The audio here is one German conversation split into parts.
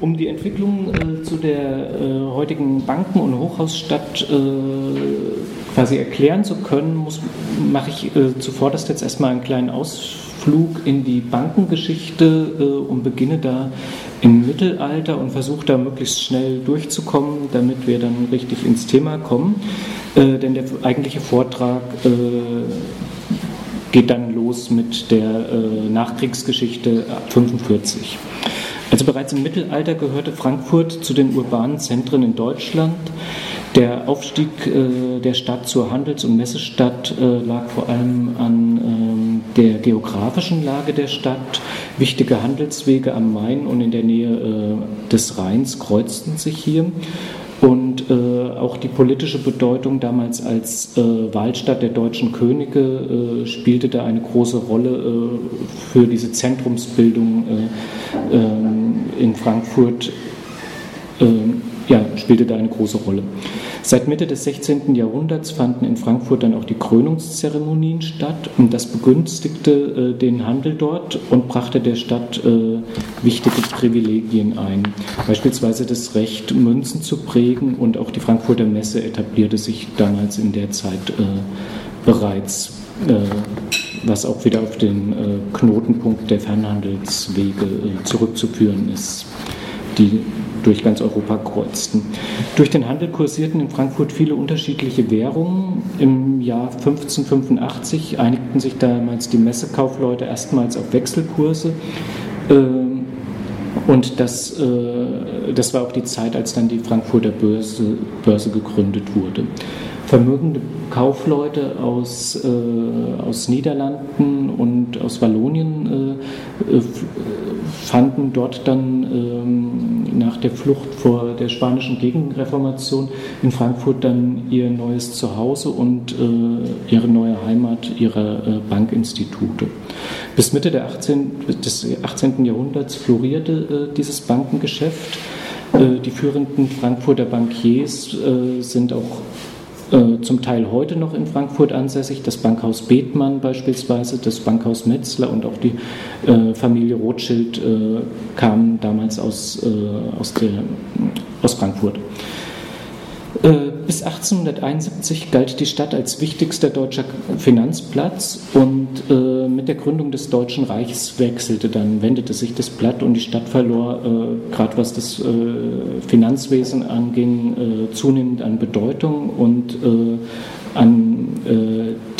Um die Entwicklung äh, zu der äh, heutigen Banken- und Hochhausstadt äh, quasi erklären zu können, mache ich äh, zuvorderst jetzt erstmal einen kleinen Ausflug in die Bankengeschichte äh, und beginne da im Mittelalter und versuche da möglichst schnell durchzukommen, damit wir dann richtig ins Thema kommen. Äh, denn der eigentliche Vortrag geht dann los mit der Nachkriegsgeschichte ab 1945. Also bereits im Mittelalter gehörte Frankfurt zu den urbanen Zentren in Deutschland. Der Aufstieg äh, der Stadt zur Handels- und Messestadt äh, lag vor allem an äh, der geografischen Lage der Stadt. Wichtige Handelswege am Main und in der Nähe äh, des Rheins kreuzten sich hier. Und äh, auch die politische Bedeutung damals als äh, Wahlstatt der deutschen Könige spielte da eine große Rolle für diese Zentrumsbildung äh, ähm, in Frankfurt. Ähm, ja, spielte da eine große Rolle. Seit Mitte des 16. Jahrhunderts fanden in Frankfurt dann auch die Krönungszeremonien statt und das begünstigte äh, den Handel dort und brachte der Stadt äh, wichtige Privilegien ein. Beispielsweise das Recht, Münzen zu prägen und auch die Frankfurter Messe etablierte sich damals in der Zeit äh, bereits äh, was auch wieder auf den äh, Knotenpunkt der Fernhandelswege äh, zurückzuführen ist, die durch ganz Europa kreuzten. Durch den Handel kursierten in Frankfurt viele unterschiedliche Währungen. Im Jahr 1585 einigten sich damals die Messekaufleute erstmals auf Wechselkurse. Ähm, und das, äh, das war auch die Zeit, als dann die Frankfurter Börse, Börse gegründet wurde vermögende Kaufleute aus, äh, aus Niederlanden und aus Wallonien äh, äh fanden dort dann ähm, nach der Flucht vor der spanischen Gegenreformation in Frankfurt dann ihr neues Zuhause und äh, ihre neue Heimat ihrer äh, Bankinstitute. Bis Mitte 18, des 18. Jahrhunderts florierte äh, dieses Bankengeschäft. Die führenden Frankfurter Bankiers sind auch zum Teil heute noch in Frankfurt ansässig, das Bankhaus Bethmann beispielsweise, das Bankhaus Metzler und auch die äh, Familie Rothschild äh, kamen damals aus, äh, aus, der, aus Frankfurt. Äh, bis 1871 galt die Stadt als wichtigster deutscher Finanzplatz und äh, mit der Gründung des Deutschen Reichs wechselte dann, wendete sich das Blatt und die Stadt verlor, äh, gerade was das äh, Finanzwesen anging, äh, zunehmend an Bedeutung und äh, an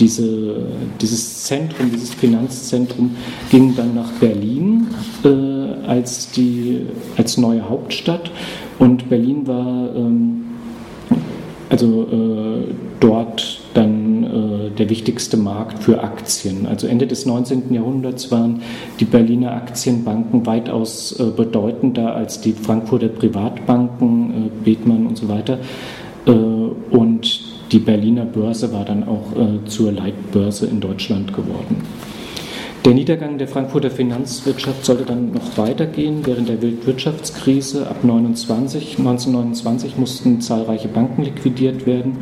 diese, dieses Zentrum, dieses Finanzzentrum ging dann nach Berlin als, die, als neue Hauptstadt und Berlin war ähm, also äh, dort dann äh, der wichtigste Markt für Aktien. Also Ende des 19. Jahrhunderts waren die Berliner Aktienbanken weitaus äh, bedeutender als die Frankfurter Privatbanken, äh, Bethmann und so weiter. Äh, und die Berliner Börse war dann auch äh, zur Leitbörse in Deutschland geworden. Der Niedergang der Frankfurter Finanzwirtschaft sollte dann noch weitergehen. Während der Weltwirtschaftskrise ab 29, 1929 mussten zahlreiche Banken liquidiert werden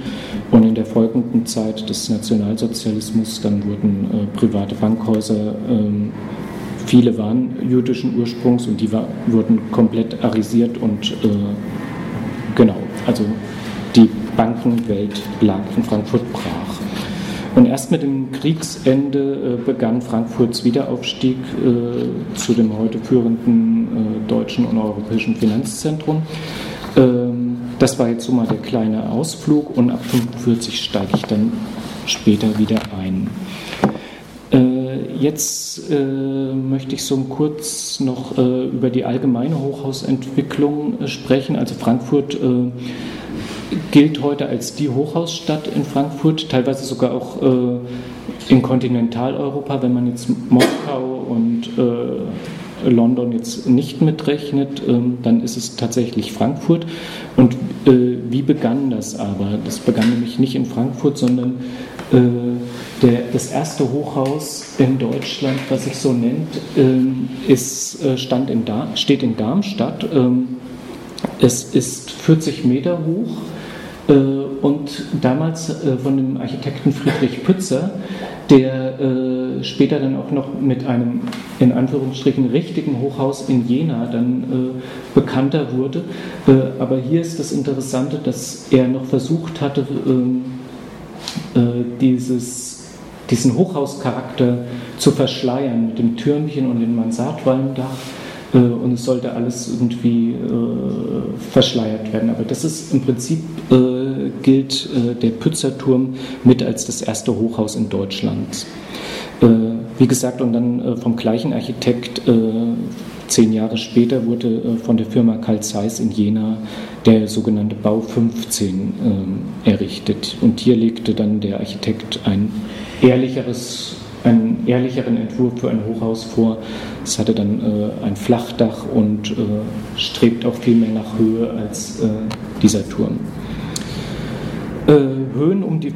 und in der folgenden Zeit des Nationalsozialismus dann wurden äh, private Bankhäuser, äh, viele waren jüdischen Ursprungs und die war, wurden komplett arisiert und äh, genau, also die Bankenwelt lag in Frankfurt brach. Und erst mit dem Kriegsende äh, begann Frankfurts Wiederaufstieg äh, zu dem heute führenden äh, deutschen und europäischen Finanzzentrum. Ähm, das war jetzt so mal der kleine Ausflug und ab 1945 steige ich dann später wieder ein. Jetzt möchte ich so kurz noch über die allgemeine Hochhausentwicklung sprechen. Also Frankfurt gilt heute als die Hochhausstadt in Frankfurt, teilweise sogar auch äh, in Kontinentaleuropa, wenn man jetzt Moskau und äh, London jetzt nicht mitrechnet, ähm, dann ist es tatsächlich Frankfurt. Und äh, wie begann das aber? Das begann nämlich nicht in Frankfurt, sondern äh, der, das erste Hochhaus in Deutschland, was sich so nennt, ähm, ist, äh, stand in steht in Darmstadt. Ähm, es ist 40 Meter hoch äh, und damals äh, von dem Architekten Friedrich Pützer der äh, später dann auch noch mit einem in Anführungsstrichen richtigen Hochhaus in Jena dann äh, bekannter wurde. Äh, aber hier ist das Interessante, dass er noch versucht hatte, ähm, äh, dieses, diesen Hochhauscharakter zu verschleiern mit dem Türmchen und dem Mansardwalmdach äh, und es sollte alles irgendwie äh, verschleiert werden. Aber das ist im Prinzip äh, gilt äh, der Pützerturm mit als das erste Hochhaus in Deutschland. Wie gesagt, und dann vom gleichen Architekt zehn Jahre später wurde von der Firma Carl Zeiss in Jena der sogenannte Bau 15 errichtet. Und hier legte dann der Architekt ein ehrlicheres einen ehrlicheren Entwurf für ein Hochhaus vor. Es hatte dann äh, ein Flachdach und äh, strebt auch viel mehr nach Höhe als äh, dieser Turm. Äh, Höhen um, die,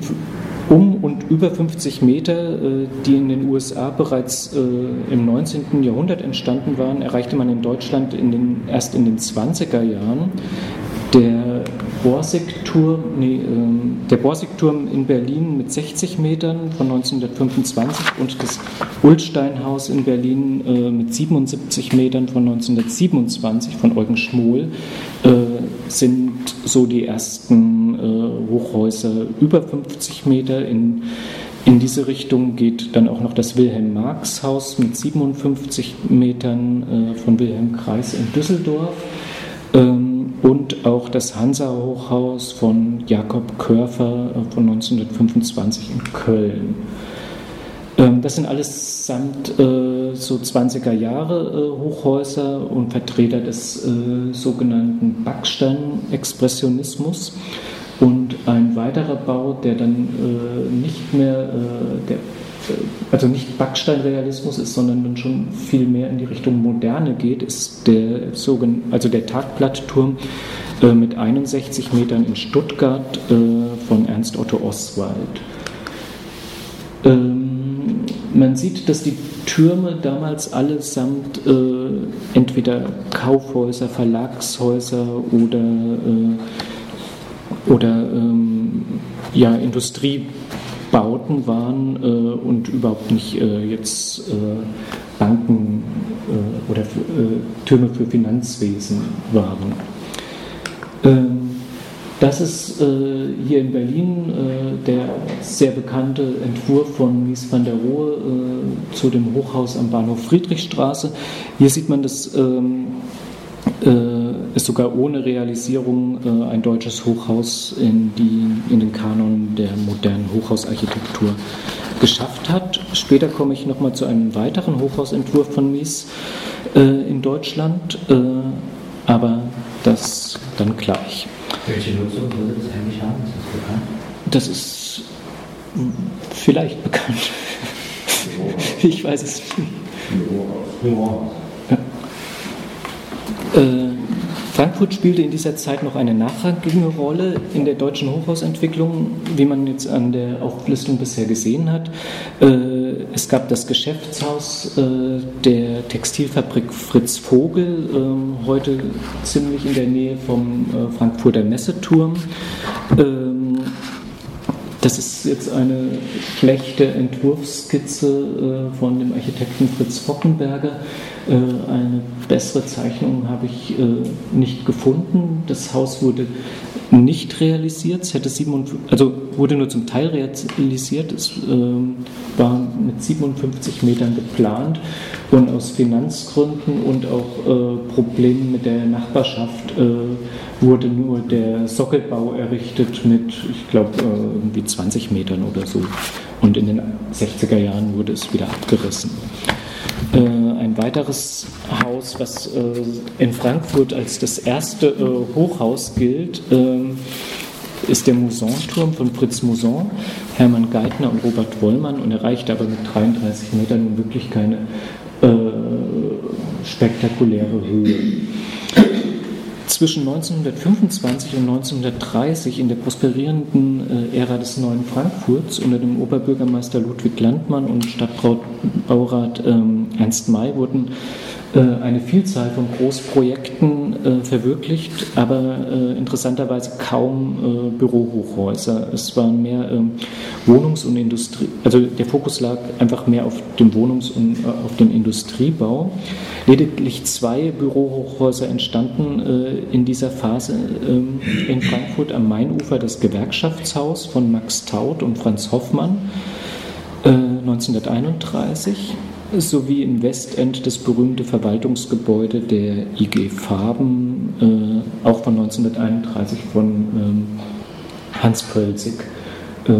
um und über 50 Meter, äh, die in den USA bereits äh, im 19. Jahrhundert entstanden waren, erreichte man in Deutschland in den, erst in den 20er Jahren. Der Borsigturm, nee, ähm, der Borsigturm in Berlin mit 60 Metern von 1925 und das Ulsteinhaus in Berlin äh, mit 77 Metern von 1927 von Eugen Schmohl äh, sind so die ersten äh, Hochhäuser über 50 Meter. In, in diese Richtung geht dann auch noch das Wilhelm-Marx-Haus mit 57 Metern von Wilhelm Kreis in Düsseldorf. Und auch das Hansa-Hochhaus von Jakob Körfer äh, von 1925 in Köln. Ähm, das sind alles samt äh, so 20er Jahre äh, Hochhäuser und Vertreter des sogenannten Backstein-Expressionismus. Und ein weiterer Bau, der dann nicht mehr, der also nicht Backsteinrealismus ist, sondern schon viel mehr in die Richtung Moderne geht, ist der, also der Tagblattturm äh, mit 61 Metern in Stuttgart äh, von Ernst Otto Oswald. Ähm, man sieht, dass die Türme damals allesamt äh, entweder Kaufhäuser, Verlagshäuser oder, oder ähm, ja, Industrie Bauten waren äh, und überhaupt nicht äh, jetzt äh, Banken oder Türme für Finanzwesen waren. Ähm, das ist hier in Berlin der sehr bekannte Entwurf von Mies van der Rohe zu dem Hochhaus am Bahnhof Friedrichstraße. Hier sieht man das ähm, äh, es sogar ohne Realisierung äh, ein deutsches Hochhaus in, die, in den Kanon der modernen Hochhausarchitektur geschafft hat. Später komme ich nochmal zu einem weiteren Hochhausentwurf von Mies äh, in Deutschland, äh, aber das dann gleich. Welche Nutzung würde das eigentlich haben? Ist das bekannt? Das ist vielleicht bekannt. ich weiß es nicht. Hochhaus. Äh, Frankfurt spielte in dieser Zeit noch eine nachrangige Rolle in der deutschen Hochhausentwicklung, wie man jetzt an der Auflistung bisher gesehen hat. Äh, es gab das Geschäftshaus äh, der Textilfabrik Fritz Vogel, ähm, heute ziemlich in der Nähe vom Frankfurter Messeturm. Ähm, das ist jetzt eine schlechte Entwurfsskizze von dem Architekten Fritz Fockenberger. Äh, eine bessere Zeichnung habe ich äh, nicht gefunden. Das Haus wurde nicht realisiert. Es hätte 57, also wurde nur zum Teil realisiert. Es ähm, war mit 57 Metern geplant und aus Finanzgründen und auch äh, Problemen mit der Nachbarschaft wurde nur der Sockelbau errichtet mit, ich glaube, irgendwie 20 Metern oder so. Und in den 60er Jahren wurde es wieder abgerissen. Äh, ein weiteres Haus, was äh, in Frankfurt als das erste äh, Hochhaus gilt, ist der Mousson-Turm von Fritz Mousson, Hermann Geithner und Robert Wollmann und erreichte aber mit 33 Metern nun wirklich keine spektakuläre Höhe zwischen 1925 und 1930 in der prosperierenden äh, Ära des neuen Frankfurts unter dem Oberbürgermeister Ludwig Landmann und Stadtbaurat ähm, Ernst May wurden eine Vielzahl von Großprojekten äh, verwirklicht, aber äh, interessanterweise kaum äh, Bürohochhäuser. Es waren mehr ähm, Wohnungs- und Industrie, also der Fokus lag einfach mehr auf dem Wohnungs- und äh, auf den Industriebau. Lediglich zwei Bürohochhäuser entstanden äh, in dieser Phase ähm, in Frankfurt am Mainufer, das Gewerkschaftshaus von Max Taut und Franz Hoffmann 1931 sowie im Westend das berühmte Verwaltungsgebäude der IG Farben, äh, auch von 1931 von ähm, Hans Pölzig. Äh,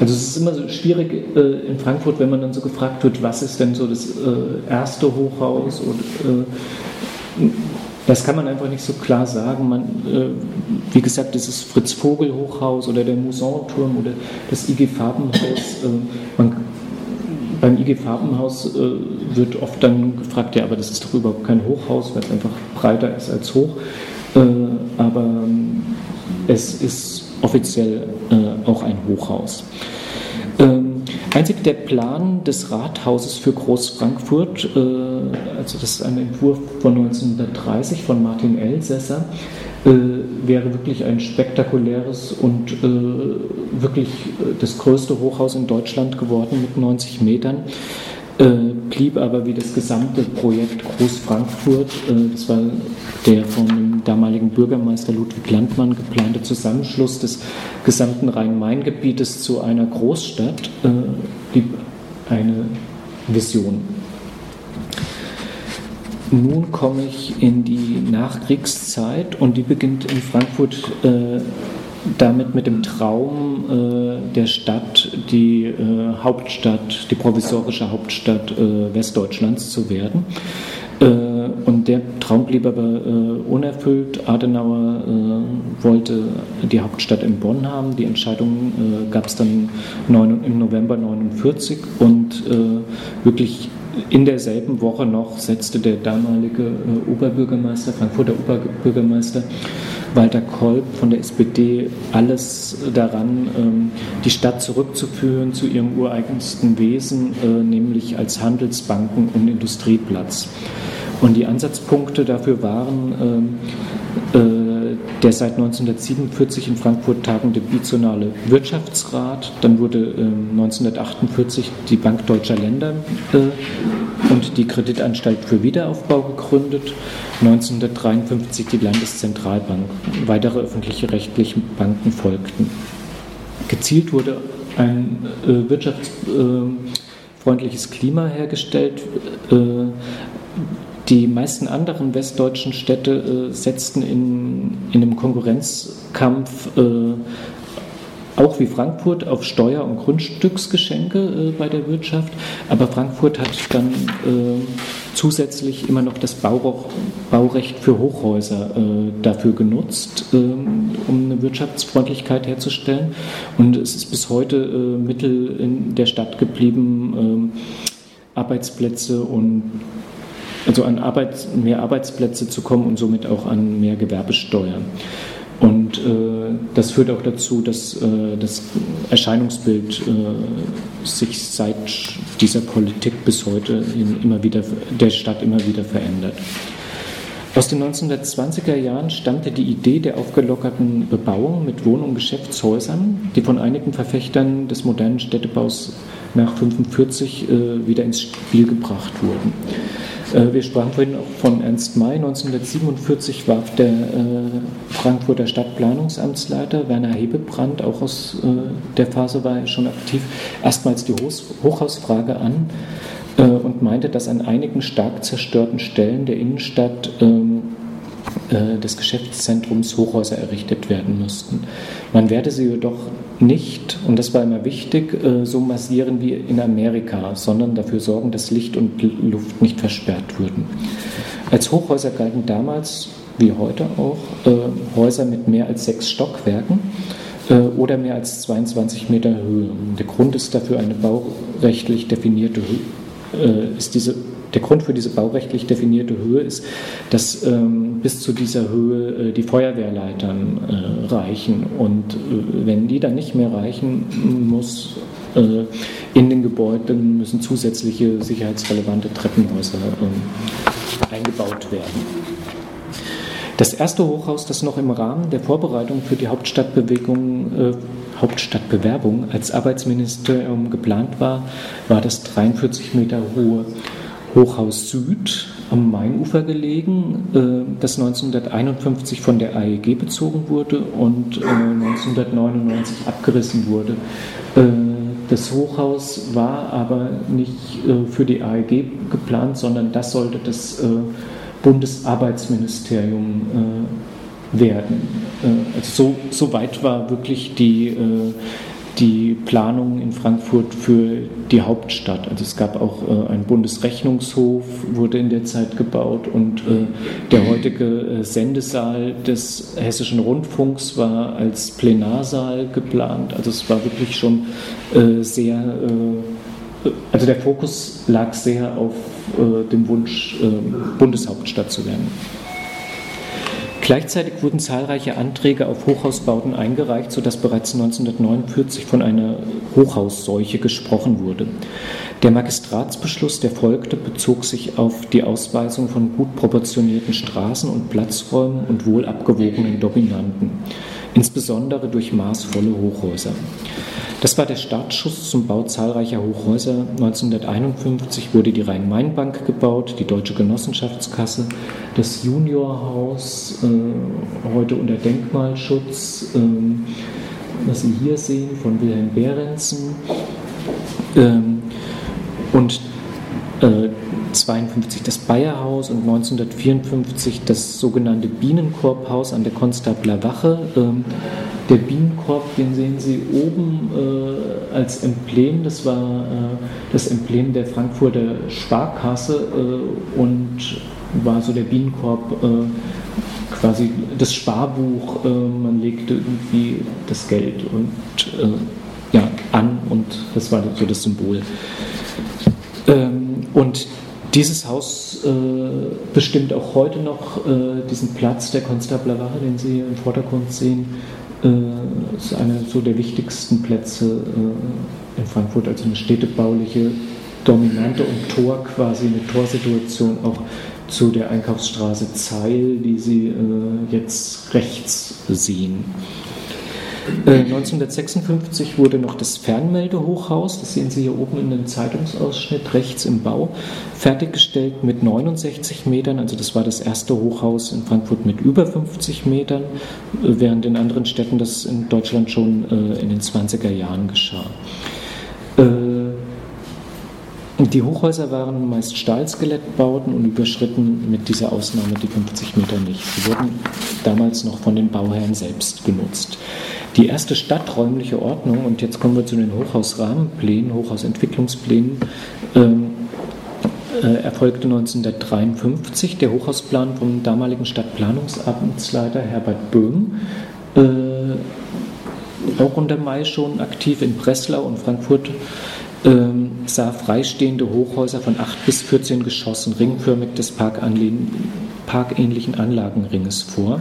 also es ist immer so schwierig äh, in Frankfurt, wenn man dann so gefragt wird, was ist denn so das äh, erste Hochhaus und äh, das kann man einfach nicht so klar sagen. Man, äh, wie gesagt, das ist Fritz Vogel Hochhaus oder der Mousson-Turm oder das IG Farbenhaus. man beim IG Farbenhaus äh, wird oft dann gefragt, ja, aber das ist doch überhaupt kein Hochhaus, weil es einfach breiter ist als hoch. Äh, aber ähm, es ist offiziell äh, auch ein Hochhaus. Ähm, einzig der Plan des Rathauses für Großfrankfurt, äh, also das ist ein Entwurf von 1930 von Martin Elsässer, äh, wäre wirklich ein spektakuläres und äh, wirklich äh, das größte Hochhaus in Deutschland geworden mit 90 Metern. Äh, blieb aber wie das gesamte Projekt Groß Frankfurt, äh, das war der von dem damaligen Bürgermeister Ludwig Landmann geplante Zusammenschluss des gesamten Rhein-Main-Gebietes zu einer Großstadt, äh, blieb eine Vision. Nun komme ich in die Nachkriegszeit und die beginnt in Frankfurt äh, damit mit dem Traum äh, der Stadt, die äh, Hauptstadt, die provisorische Hauptstadt äh, Westdeutschlands zu werden. Äh, und der Traum blieb aber äh, unerfüllt. Adenauer wollte die Hauptstadt in Bonn haben. Die Entscheidung gab es dann im November 1949 und wirklich in derselben Woche noch setzte der damalige äh, Oberbürgermeister, Frankfurter Oberbürgermeister Walter Kolb von der SPD alles daran, ähm, die Stadt zurückzuführen zu ihrem ureigensten Wesen, äh, nämlich als Handelsbanken- und Industrieplatz. Und die Ansatzpunkte dafür waren ähm, äh, der seit 1947 in Frankfurt tagende Bizonale Wirtschaftsrat. Dann wurde äh, 1948 die Bank Deutscher Länder äh, und die Kreditanstalt für Wiederaufbau gegründet. 1953 die Landeszentralbank. Weitere öffentliche rechtliche Banken folgten. Gezielt wurde ein äh, wirtschaftsfreundliches Klima hergestellt. Die meisten anderen westdeutschen Städte äh, setzten in, in einem Konkurrenzkampf äh, auch wie Frankfurt auf Steuer- und Grundstücksgeschenke äh, bei der Wirtschaft, aber Frankfurt hat dann äh, zusätzlich immer noch das Baurecht, Baurecht für Hochhäuser äh, dafür genutzt, ähm, um eine Wirtschaftsfreundlichkeit herzustellen. Und es ist bis heute äh, Mittel in der Stadt geblieben, ähm, Arbeitsplätze und also an Arbeits-, mehr Arbeitsplätze zu kommen und somit auch an mehr Gewerbesteuer. Und äh, das führt auch dazu, dass äh, das Erscheinungsbild äh, sich seit dieser Politik bis heute immer wieder, der Stadt immer wieder verändert. Aus den 1920er Jahren stammte die Idee der aufgelockerten Bebauung mit Wohn- und Geschäftshäusern, die von einigen Verfechtern des modernen Städtebaus nach 1945 äh, wieder ins Spiel gebracht wurden. Äh, wir sprachen vorhin auch von Ernst May. 1947 warf der äh, Frankfurter Stadtplanungsamtsleiter Werner Hebebrand, auch aus äh, der Phase war er schon aktiv, erstmals die Hochhausfrage an und meinte, dass an einigen stark zerstörten Stellen der Innenstadt ähm, des Geschäftszentrums Hochhäuser errichtet werden müssten. Man werde sie jedoch nicht, und das war immer wichtig, äh, so massieren wie in Amerika, sondern dafür sorgen, dass Licht und Luft nicht versperrt würden. Als Hochhäuser galten damals, wie heute auch, äh, Häuser mit mehr als sechs Stockwerken äh, oder mehr als 22 Meter Höhe. Der Grund ist dafür eine baurechtlich definierte Höhe, ist diese der Grund für diese baurechtlich definierte Höhe ist, dass ähm, bis zu dieser Höhe äh, die Feuerwehrleitern äh, reichen. Und äh, wenn die dann nicht mehr reichen, muss in den Gebäuden müssen zusätzliche sicherheitsrelevante Treppenhäuser ähm, eingebaut werden. Das erste Hochhaus, das noch im Rahmen der Vorbereitung für die Hauptstadtbewegung, äh, Hauptstadtbewerbung als Arbeitsministerium geplant war, war das 43 Meter hohe Hochhaus Süd am Mainufer gelegen, äh, das 1951 von der AEG bezogen wurde und äh, 1999 abgerissen wurde. Äh, das Hochhaus war aber nicht äh, für die AEG geplant, sondern das sollte das äh, Bundesarbeitsministerium äh, werden. Äh, also so, so, weit war wirklich die, äh, die Planung in Frankfurt für die Hauptstadt. Also es gab auch äh, ein Bundesrechnungshof, wurde in der Zeit gebaut und äh, der heutige äh, Sendesaal des Hessischen Rundfunks war als Plenarsaal geplant. Also es war wirklich schon sehr also der Fokus lag sehr auf äh, dem Wunsch, äh, Bundeshauptstadt zu werden. Gleichzeitig wurden zahlreiche Anträge auf Hochhausbauten eingereicht, sodass bereits 1949 von einer Hochhausseuche gesprochen wurde. Der Magistratsbeschluss, der folgte, bezog sich auf die Ausweisung von gut proportionierten Straßen und Platzräumen und wohl abgewogenen Dominanten, insbesondere durch maßvolle Hochhäuser. Das war der Startschuss zum Bau zahlreicher Hochhäuser. 1951 wurde die Rhein-Main-Bank gebaut, die Deutsche Genossenschaftskasse, das Juniorhaus, äh, heute unter Denkmalschutz, äh, was Sie hier sehen, von Wilhelm Behrensen. Ähm, und äh, 1952 das Bayerhaus und 1954 das sogenannte Bienenkorbhaus an der Konstabler Wache. Ähm, der Bienenkorb, den sehen Sie oben äh, als Emblem, das war äh, das Emblem der Frankfurter Sparkasse äh, und war so der Bienenkorb quasi das Sparbuch, man legte irgendwie das Geld und ja, an und das war so das Symbol. Ähm, und dieses Haus äh, bestimmt auch heute noch äh, diesen Platz der Konstabler Wache, den Sie im Vordergrund sehen. Äh, ist einer so der wichtigsten Plätze äh, in Frankfurt, also eine städtebauliche Dominante und Tor quasi, eine Torsituation auch zu der Einkaufsstraße Zeil, die Sie äh, jetzt rechts sehen. 1956 äh, wurde noch das Fernmeldehochhaus, das sehen Sie hier oben in dem Zeitungsausschnitt rechts im Bau, fertiggestellt mit 69 Metern. Also das war das erste Hochhaus in Frankfurt mit über 50 Metern, äh, während in anderen Städten das in Deutschland schon äh, in den 20er Jahren geschah. Die Hochhäuser waren meist Stahlskelettbauten und überschritten mit dieser Ausnahme die 50 Meter nicht. Sie wurden damals noch von den Bauherren selbst genutzt. Die erste stadträumliche Ordnung, und jetzt kommen wir zu den Hochhausrahmenplänen, Hochhausentwicklungsplänen, ähm, äh, erfolgte 1953 der Hochhausplan vom damaligen Stadtplanungsamtsleiter Herbert Böhm, äh, auch unter Mai schon aktiv in Breslau und Frankfurt, äh, sah freistehende Hochhäuser von 8 bis 14 Geschossen ringförmig des parkähnlichen Anlagenringes vor.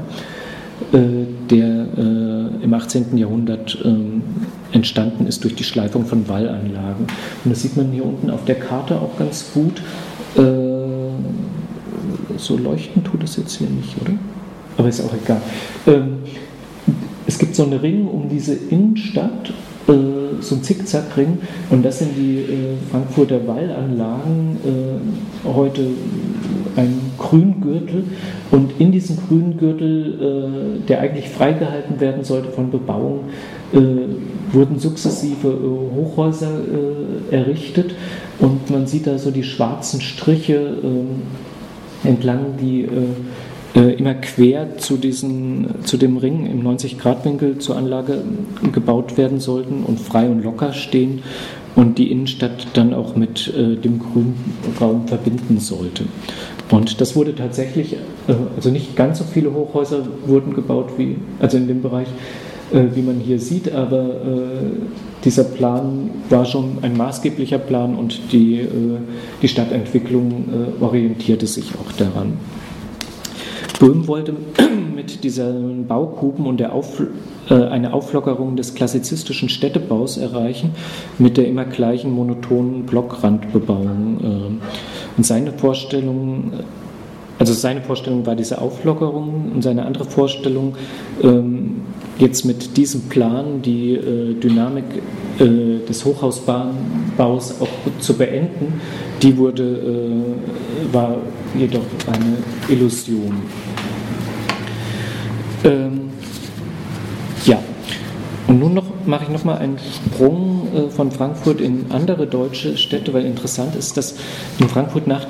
Äh, der äh, im 18. Jahrhundert ähm, entstanden ist durch die Schleifung von Wallanlagen. Und das sieht man hier unten auf der Karte auch ganz gut. Äh, so leuchten tut es jetzt hier nicht, oder? Aber ist auch egal. Ähm, es gibt so einen Ring um diese Innenstadt so ein Zickzackring und das sind die äh, Frankfurter Wallanlagen, äh, heute ein Grüngürtel. Und in diesem Grüngürtel, äh, der eigentlich freigehalten werden sollte von Bebauung, äh, wurden sukzessive äh, Hochhäuser äh, errichtet. Und man sieht da so die schwarzen Striche entlang, die äh, immer quer zu, diesen, zu dem Ring im 90-Grad-Winkel zur Anlage gebaut werden sollten und frei und locker stehen und die Innenstadt dann auch mit äh, dem Grünraum verbinden sollte. Und das wurde tatsächlich, äh, also nicht ganz so viele Hochhäuser wurden gebaut wie, also in dem Bereich, äh, wie man hier sieht, aber äh, dieser Plan war schon ein maßgeblicher Plan und die, äh, die Stadtentwicklung orientierte sich auch daran. Böhm wollte mit diesen Baukuben und Auf, äh, eine Auflockerung des klassizistischen Städtebaus erreichen mit der immer gleichen monotonen Blockrandbebauung. Äh, und seine Vorstellung also seine Vorstellung war diese Auflockerung und seine andere Vorstellung, ähm, jetzt mit diesem Plan die äh, Dynamik äh, des Hochhausbaus auch zu beenden, die wurde, äh, war jedoch eine Illusion. Ähm, ja, und nun noch mache ich noch mal einen Sprung äh, von Frankfurt in andere deutsche Städte, weil interessant ist, dass in Frankfurt nach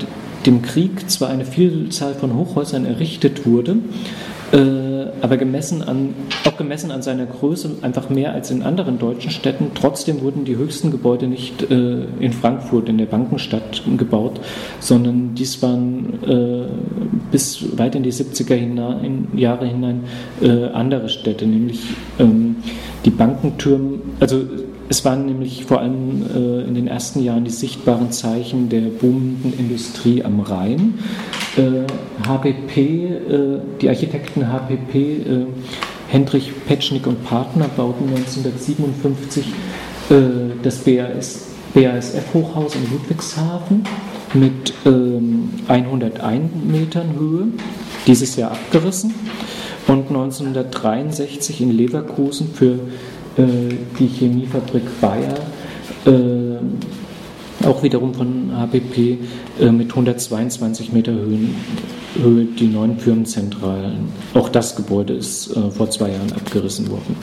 dem Krieg zwar eine Vielzahl von Hochhäusern errichtet wurde, äh, aber gemessen an, auch gemessen an seiner Größe einfach mehr als in anderen deutschen Städten. Trotzdem wurden die höchsten Gebäude nicht äh, in Frankfurt, in der Bankenstadt, gebaut, sondern dies waren äh, bis weit in die 70er hinein, Jahre hinein äh, andere Städte, nämlich ähm, die Bankentürme, also es waren nämlich vor allem äh, in den ersten Jahren die sichtbaren Zeichen der boomenden Industrie am Rhein. Äh, HPP, äh, die Architekten HPP, äh, Hendrich Petschnik und Partner bauten 1957 äh, das BAS, BASF-Hochhaus in Ludwigshafen mit 101 ähm, Metern Höhe, dieses Jahr abgerissen. Und 1963 in Leverkusen für die Chemiefabrik Bayer, äh, auch wiederum von HPP, äh, mit 122 Meter Höhe die neuen Firmenzentralen. Auch das Gebäude ist vor zwei Jahren abgerissen worden.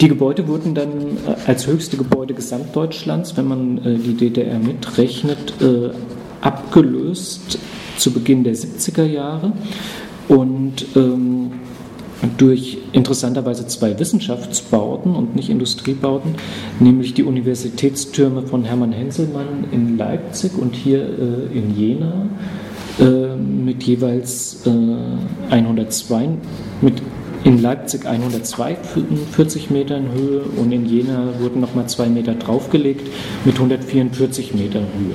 Die Gebäude wurden dann als höchste Gebäude Gesamtdeutschlands, wenn man die DDR mitrechnet, abgelöst zu Beginn der 70er Jahre. Und ähm, durch interessanterweise zwei Wissenschaftsbauten und nicht Industriebauten, nämlich die Universitätstürme von Hermann Henselmann in Leipzig und hier äh, in Jena äh, mit jeweils äh, 102, mit in Leipzig 142 Metern Höhe und in Jena wurden nochmal zwei Meter draufgelegt mit 144 Metern Höhe.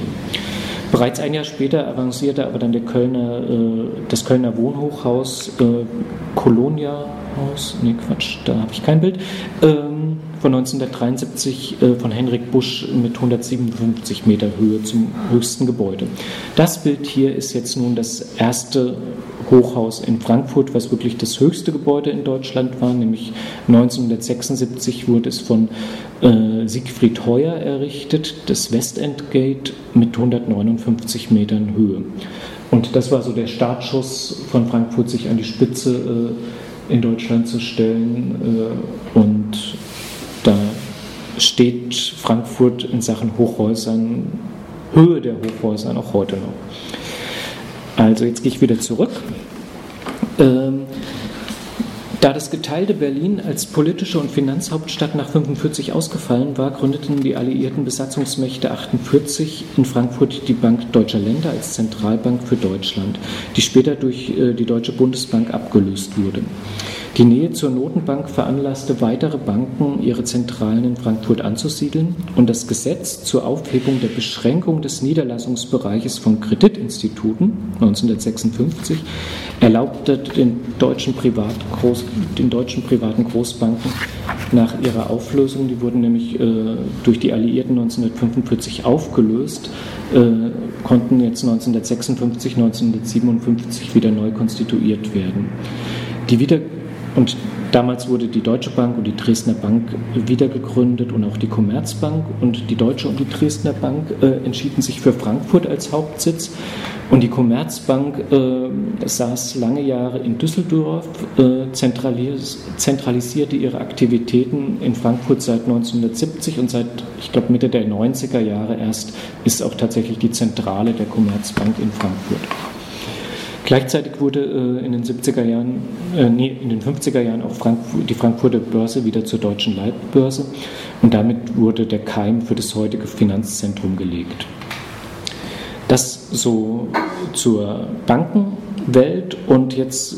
Bereits ein Jahr später avancierte aber dann der Kölner, äh, das Kölner Wohnhochhaus äh, Colonia Haus, nee Quatsch, da habe ich kein Bild, ähm, von 1973 äh, von Henrik Busch mit 157 Meter Höhe zum höchsten Gebäude. Das Bild hier ist jetzt nun das erste Hochhaus in Frankfurt, was wirklich das höchste Gebäude in Deutschland war, nämlich 1976 wurde es von äh, Siegfried Heuer errichtet, das Westendgate mit 159 Metern Höhe. Und das war so der Startschuss von Frankfurt, sich an die Spitze äh, in Deutschland zu stellen. Äh, und da steht Frankfurt in Sachen Hochhäusern, Höhe der Hochhäuser auch heute noch. Also jetzt gehe ich wieder zurück. Ähm, da das geteilte Berlin als politische und Finanzhauptstadt nach 1945 ausgefallen war, gründeten die alliierten Besatzungsmächte 1948 in Frankfurt die Bank Deutscher Länder als Zentralbank für Deutschland, die später durch äh, die Deutsche Bundesbank abgelöst wurde. Die Nähe zur Notenbank veranlasste weitere Banken, ihre Zentralen in Frankfurt anzusiedeln und das Gesetz zur Aufhebung der Beschränkung des Niederlassungsbereiches von Kreditinstituten 1956 erlaubte den deutschen, Privatgroß, den deutschen privaten Großbanken nach ihrer Auflösung, die wurden nämlich äh, durch die Alliierten 1945 aufgelöst, äh, konnten jetzt 1956, 1957 wieder neu konstituiert werden. Die wieder und damals wurde die Deutsche Bank und die Dresdner Bank wiedergegründet und auch die Commerzbank. Und die Deutsche und die Dresdner Bank äh, entschieden sich für Frankfurt als Hauptsitz. Und die Commerzbank äh, saß lange Jahre in Düsseldorf, äh, zentralis zentralisierte ihre Aktivitäten in Frankfurt seit 1970 und seit, ich glaube, Mitte der 90er Jahre erst ist auch tatsächlich die Zentrale der Commerzbank in Frankfurt. Gleichzeitig wurde äh, in den 70er Jahren, äh, nee, in den 50er Jahren auch Frankfurt, die Frankfurter Börse wieder zur deutschen Leitbörse und damit wurde der Keim für das heutige Finanzzentrum gelegt. Das so zur Bankenwelt und jetzt äh,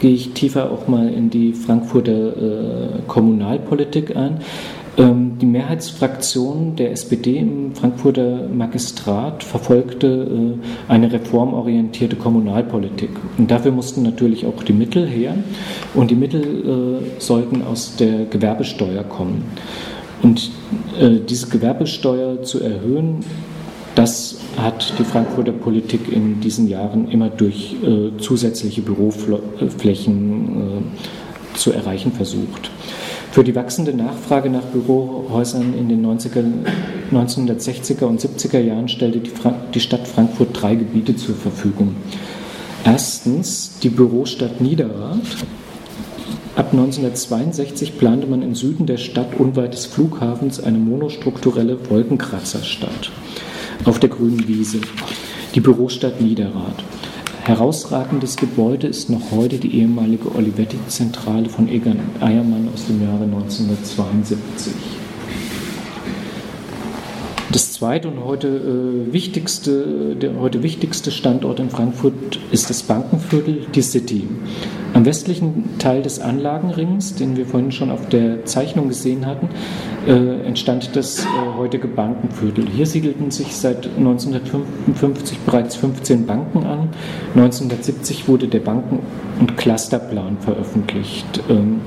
gehe ich tiefer auch mal in die Frankfurter äh, Kommunalpolitik ein. Ähm, die Mehrheitsfraktion der SPD im Frankfurter Magistrat verfolgte äh, eine reformorientierte Kommunalpolitik. Und dafür mussten natürlich auch die Mittel her. Und die Mittel äh, sollten aus der Gewerbesteuer kommen. Und äh, diese Gewerbesteuer zu erhöhen, das hat die Frankfurter Politik in diesen Jahren immer durch zusätzliche Büroflächen zu erreichen versucht. Für die wachsende Nachfrage nach Bürohäusern in den 90er, 1960er und 70er Jahren stellte die, die Stadt Frankfurt drei Gebiete zur Verfügung. Erstens die Bürostadt Niederrad. Ab 1962 plante man im Süden der Stadt unweit des Flughafens eine monostrukturelle Wolkenkratzerstadt auf der grünen Wiese, die Bürostadt Niederrad. Herausragendes Gebäude ist noch heute die ehemalige Olivetti-Zentrale von Egan Eiermann aus dem Jahre 1972. Das zweite und heute, äh, wichtigste, der heute wichtigste Standort in Frankfurt ist das Bankenviertel, die City. Am westlichen Teil des Anlagenrings, den wir vorhin schon auf der Zeichnung gesehen hatten, äh, entstand das äh, heutige Bankenviertel. Hier siedelten sich seit 1955 bereits 15 Banken an. 1970 wurde der Banken- und Clusterplan veröffentlicht. Ähm,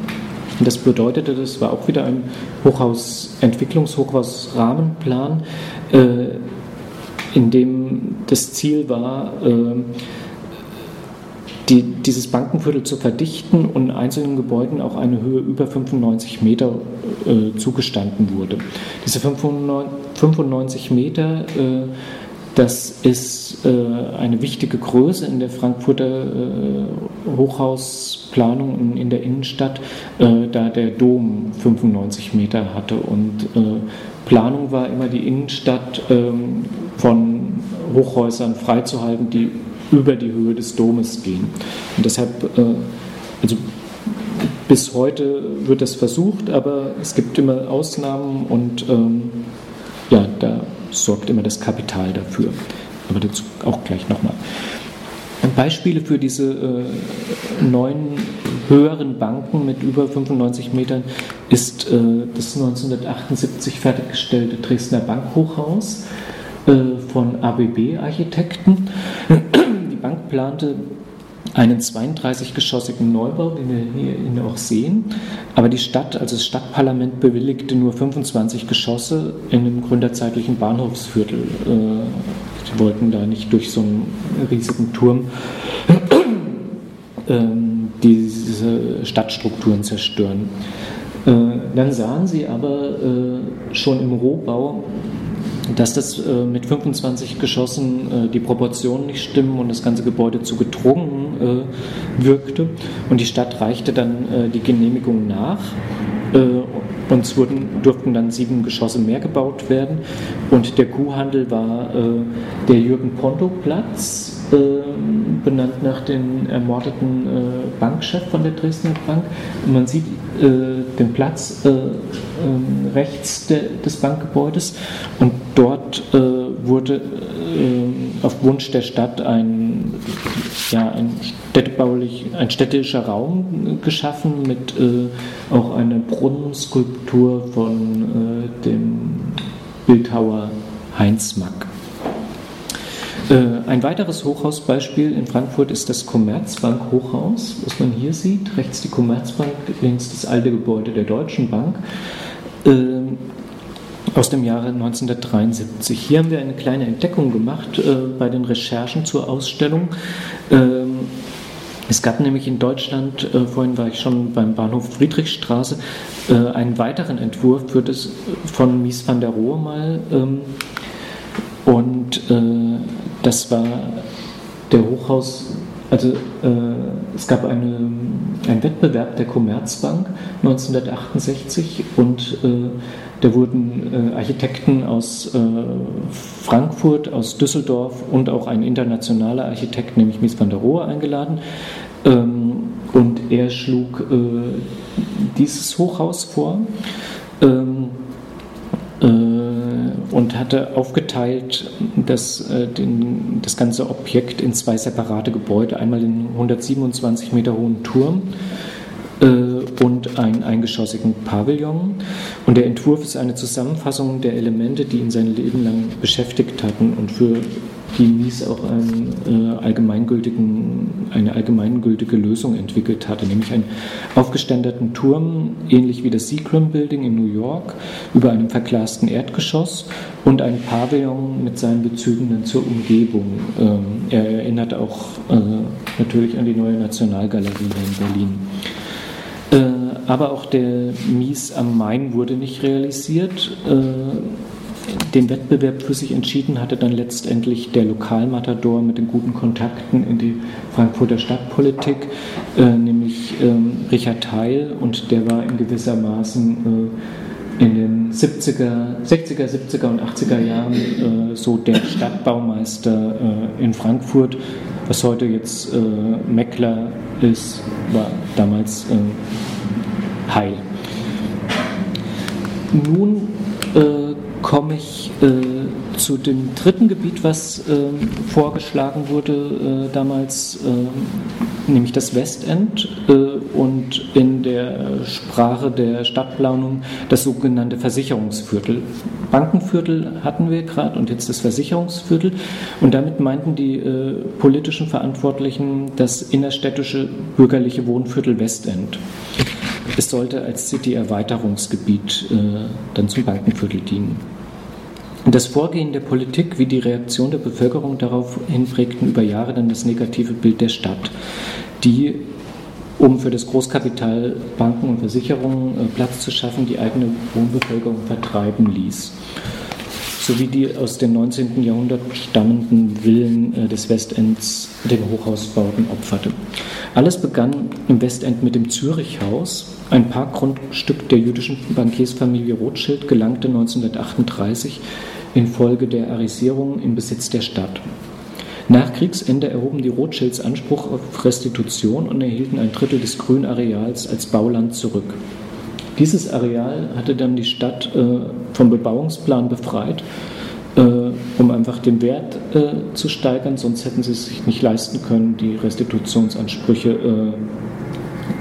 das bedeutete, das war auch wieder ein Hochhaus, Entwicklungshochhausrahmenplan, äh, in dem das Ziel war, äh, die, dieses Bankenviertel zu verdichten und einzelnen Gebäuden auch eine Höhe über 95 Meter äh, zugestanden wurde. Diese 95 Meter äh, das ist äh, eine wichtige Größe in der Frankfurter äh, Hochhausplanung in, der Innenstadt, äh, da der Dom 95 Meter hatte. Und Planung war immer die Innenstadt ähm, von Hochhäusern freizuhalten, die über die Höhe des Domes gehen. Und deshalb, also bis heute wird das versucht, aber es gibt immer Ausnahmen und ähm, ja, da sorgt immer das Kapital dafür. Aber dazu auch gleich nochmal. Beispiele für diese äh, neuen höheren Banken mit über 95 Metern ist äh, das 1978 fertiggestellte Dresdner Bankhochhaus äh, von ABB Architekten. Die Bank plante einen 32-geschossigen Neubau, den wir hier auch sehen. Aber die Stadt, also das Stadtparlament, bewilligte nur 25 Geschosse in einem gründerzeitlichen Bahnhofsviertel. Sie äh, wollten da nicht durch so einen riesigen Turm ähm, diese Stadtstrukturen zerstören. Äh, dann sahen sie aber äh, schon im Rohbau, dass das äh, mit 25 Geschossen äh, die Proportionen nicht stimmen und das ganze Gebäude zu gedrungen äh, wirkte. Und die Stadt reichte dann äh, die Genehmigung nach. Äh, und es wurden, durften dann sieben Geschosse mehr gebaut werden. Und der Kuhhandel war äh, der Jürgen-Ponto-Platz, benannt nach dem ermordeten Bankchef von der Dresdner Bank. Und man sieht den Platz ähm, rechts des Bankgebäudes und dort äh, wurde äh, auf Wunsch der Stadt ein, ja, ein, städtebaulich, ein städtischer Raum geschaffen mit äh, auch einer Brunnenskulptur von äh, dem Bildhauer Heinz Mack. Äh, ein weiteres Hochhausbeispiel in Frankfurt ist das Commerzbank Hochhaus, was man hier sieht. Rechts die Commerzbank, links das alte Gebäude der Deutschen Bank. Ähm, aus dem Jahre 1973. Hier haben wir eine kleine Entdeckung gemacht äh, bei den Recherchen zur Ausstellung. Ähm, es gab nämlich in Deutschland, äh, vorhin war ich schon beim Bahnhof Friedrichstraße, äh, einen weiteren Entwurf für das, von Mies van der Rohe mal. Ähm, und äh, das war der Hochhaus, also äh, es gab eine, einen Wettbewerb der Commerzbank 1968 und äh, da wurden äh, Architekten aus äh, Frankfurt, aus Düsseldorf und auch ein internationaler Architekt, nämlich Mies van der Rohe, eingeladen. Ähm, und er schlug äh, dieses Hochhaus vor ähm, äh, und hatte aufgeteilt das, äh, den, das ganze Objekt in zwei separate Gebäude. Einmal den 127 Meter hohen Turm äh, und einen eingeschossigen Pavillon. Und der Entwurf ist eine Zusammenfassung der Elemente, die ihn sein Leben lang beschäftigt hatten und für Mies auch einen, äh, allgemeingültigen, eine allgemeingültige Lösung entwickelt hatte, nämlich einen aufgeständerten Turm, ähnlich wie das Seagram Building in New York, über einem verglasten Erdgeschoss und ein Pavillon mit seinen Bezügen dann zur Umgebung. Ähm, er erinnert auch äh, natürlich an die neue Nationalgalerie in Berlin. Äh, aber auch der Mies am Main wurde nicht realisiert. Äh, den Wettbewerb für sich entschieden hatte dann letztendlich der Lokalmatador mit den guten Kontakten in die Frankfurter Stadtpolitik, äh, nämlich ähm, Richard Heil und der war in gewissermaßen äh, in den 70er, 60er, 70er und 80er Jahren äh, so der Stadtbaumeister äh, in Frankfurt, was heute jetzt äh, Meckler ist, war damals äh, Heil. Nun komme ich äh, zu dem dritten Gebiet, was äh, vorgeschlagen wurde äh, damals, äh, nämlich das Westend äh, und in der Sprache der Stadtplanung das sogenannte Versicherungsviertel. Bankenviertel hatten wir gerade und jetzt das Versicherungsviertel und damit meinten die äh, politischen Verantwortlichen das innerstädtische bürgerliche Wohnviertel Westend. Es sollte als City-Erweiterungsgebiet äh, dann zum Bankenviertel dienen. Das Vorgehen der Politik wie die Reaktion der Bevölkerung darauf hin prägten über Jahre dann das negative Bild der Stadt, die, um für das Großkapital Banken und Versicherungen äh, Platz zu schaffen, die eigene Wohnbevölkerung vertreiben ließ sowie die aus dem 19. Jahrhundert stammenden Villen äh, des Westends den Hochhausbauten opferte. Alles begann im Westend mit dem Zürichhaus. Ein Parkgrundstück der jüdischen Bankiersfamilie Rothschild gelangte 1938 infolge der Arisierung in Besitz der Stadt. Nach Kriegsende erhoben die Rothschilds Anspruch auf Restitution und erhielten ein Drittel des Grünareals als Bauland zurück. Dieses Areal hatte dann die Stadt äh, vom Bebauungsplan befreit, äh, um einfach den Wert äh, zu steigern, sonst hätten sie es sich nicht leisten können, die Restitutionsansprüche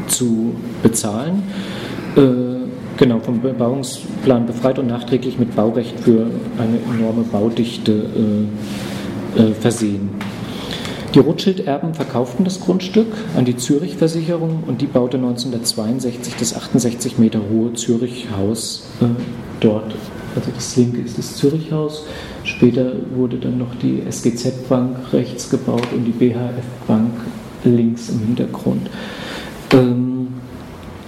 zu bezahlen. Genau, vom Bebauungsplan befreit und nachträglich mit Baurecht für eine enorme Baudichte äh, äh, versehen. Die Rothschild-Erben verkauften das Grundstück an die Zürich-Versicherung und die baute 1962 das 68 Meter hohe Zürich-Haus äh, dort. Also das linke ist das Zürich-Haus. Später wurde dann noch die SGZ-Bank rechts gebaut und die BHF-Bank links im Hintergrund. Ähm,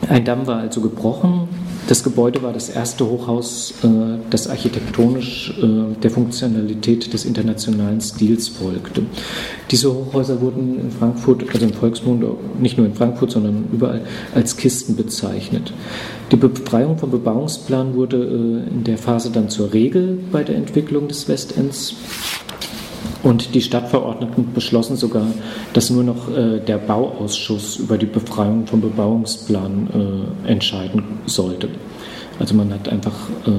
ein Damm war also gebrochen das Gebäude war das erste Hochhaus, äh, das architektonisch äh, der Funktionalität des internationalen Stils folgte. Diese Hochhäuser wurden in Frankfurt, also im Volksmund, nicht nur in Frankfurt, sondern überall als Kisten bezeichnet. Die Befreiung vom Bebauungsplan wurde äh, in der Phase dann zur Regel bei der Entwicklung des Westends. Und die Stadtverordneten beschlossen sogar, dass nur noch äh, der Bauausschuss über die Befreiung vom Bebauungsplan äh, entscheiden sollte. Also man hat einfach äh,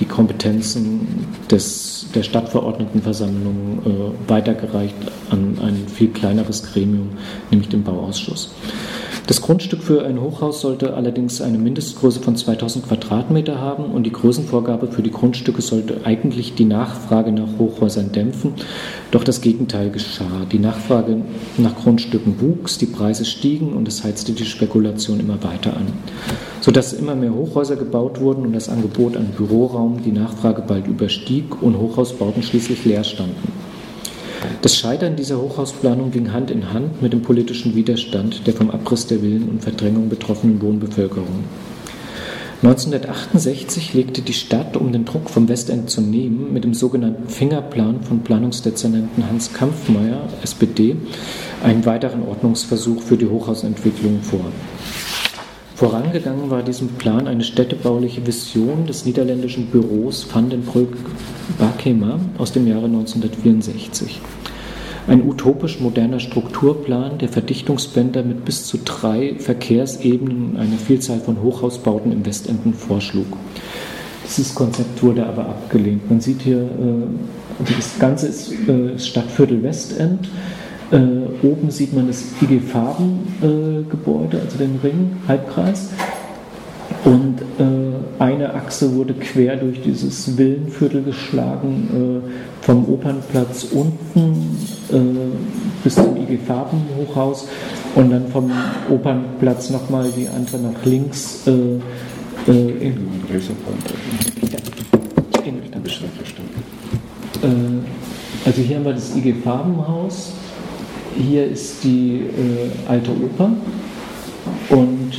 die Kompetenzen des, der Stadtverordnetenversammlung äh, weitergereicht an ein viel kleineres Gremium, nämlich den Bauausschuss. Das Grundstück für ein Hochhaus sollte allerdings eine Mindestgröße von 2000 Quadratmeter haben und die Größenvorgabe für die Grundstücke sollte eigentlich die Nachfrage nach Hochhäusern dämpfen. Doch das Gegenteil geschah. Die Nachfrage nach Grundstücken wuchs, die Preise stiegen und es heizte die Spekulation immer weiter an, sodass immer mehr Hochhäuser gebaut wurden und das Angebot an Büroraum die Nachfrage bald überstieg und Hochhausbauten schließlich leer standen. Das Scheitern dieser Hochhausplanung ging Hand in Hand mit dem politischen Widerstand der vom Abriss der Villen und Verdrängung betroffenen Wohnbevölkerung. 1968 legte die Stadt, um den Druck vom Westend zu nehmen, mit dem sogenannten Fingerplan von Planungsdezernenten Hans Kampfmeier, SPD, einen weiteren Ordnungsversuch für die Hochhausentwicklung vor. Vorangegangen war diesem Plan eine städtebauliche Vision des niederländischen Büros Van den Broek Bakema aus dem Jahre 1964. Ein utopisch moderner Strukturplan, der Verdichtungsbänder mit bis zu drei Verkehrsebenen und eine Vielzahl von Hochhausbauten im Westenden vorschlug. Dieses Konzept wurde aber abgelehnt. Man sieht hier, äh, das Ganze ist äh, Stadtviertel Westend Äh, oben sieht man das IG Farben-Gebäude, also den Ring, Halbkreis. Und äh, eine Achse wurde quer durch dieses Villenviertel geschlagen, äh, vom Opernplatz unten äh, bis zum IG Farben Hochhaus und dann vom Opernplatz nochmal die andere nach links. Äh, äh, in, also hier haben wir das IG Farbenhaus, hier ist die alte Oper. Und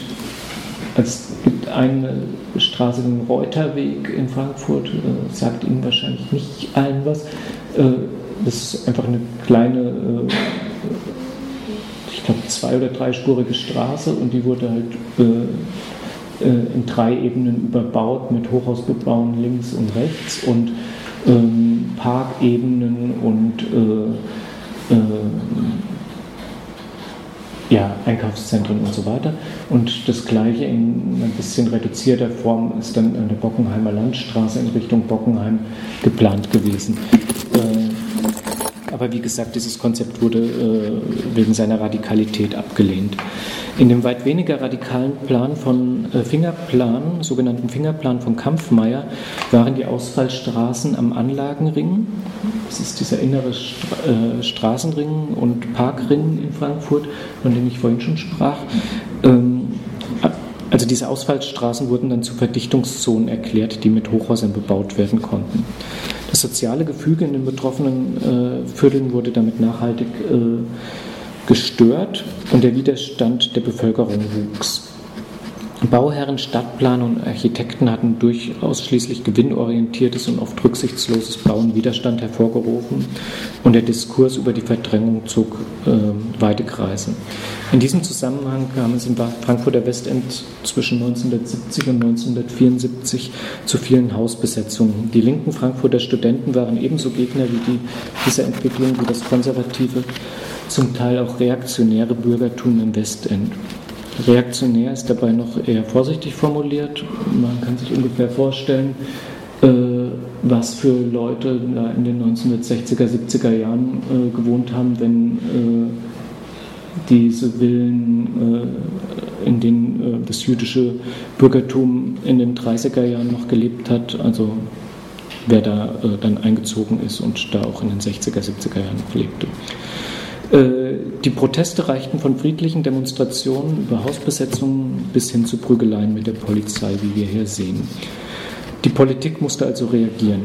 es gibt eine Straße, den Reuterweg in Frankfurt, äh, sagt Ihnen wahrscheinlich nicht allen was. Äh, das ist einfach eine kleine, äh, ich glaube, zwei- oder dreispurige Straße und die wurde halt äh, äh, in drei Ebenen überbaut mit Hochhausbebauung links und rechts und ähm, Parkebenen und äh, ja, Einkaufszentren und so weiter. Und das gleiche in ein bisschen reduzierter Form ist dann an der Bockenheimer Landstraße in Richtung Bockenheim geplant gewesen. Äh, aber wie gesagt, dieses Konzept wurde äh, wegen seiner Radikalität abgelehnt. In dem weit weniger radikalen Plan von äh, Fingerplan, sogenannten Fingerplan von Kampfmeier, waren die Ausfallstraßen am Anlagenring, das ist dieser innere Stra Straßenring und Parkring in Frankfurt, von dem ich vorhin schon sprach, ähm, also diese Ausfallstraßen wurden dann zu Verdichtungszonen erklärt, die mit Hochhäusern bebaut werden konnten. Das soziale Gefüge in den betroffenen äh, Vierteln wurde damit nachhaltig äh, gestört und der Widerstand der Bevölkerung wuchs. Bauherren, Stadtplaner und Architekten hatten durch ausschließlich gewinnorientiertes und oft rücksichtsloses Bauen Widerstand hervorgerufen und der Diskurs über die Verdrängung zog äh, weite Kreise. In diesem Zusammenhang kam es im Frankfurter Westend zwischen 1970 und 1974 zu vielen Hausbesetzungen. Die linken Frankfurter Studenten waren ebenso Gegner wie die, dieser Entwicklung wie das konservative, zum Teil auch reaktionäre Bürgertum im Westend. Reaktionär ist dabei noch eher vorsichtig formuliert. Man kann sich ungefähr vorstellen, äh, was für Leute in den 1960er, 70er Jahren äh, gewohnt haben, wenn äh, diese Villen, in denen das jüdische Bürgertum in den 30er Jahren noch gelebt hat, also wer da dann eingezogen ist und da auch in den 60er, 70er Jahren noch lebte. Äh, die Proteste reichten von friedlichen Demonstrationen über Hausbesetzungen bis hin zu Prügeleien mit der Polizei, wie wir hier sehen. Die Politik musste also reagieren.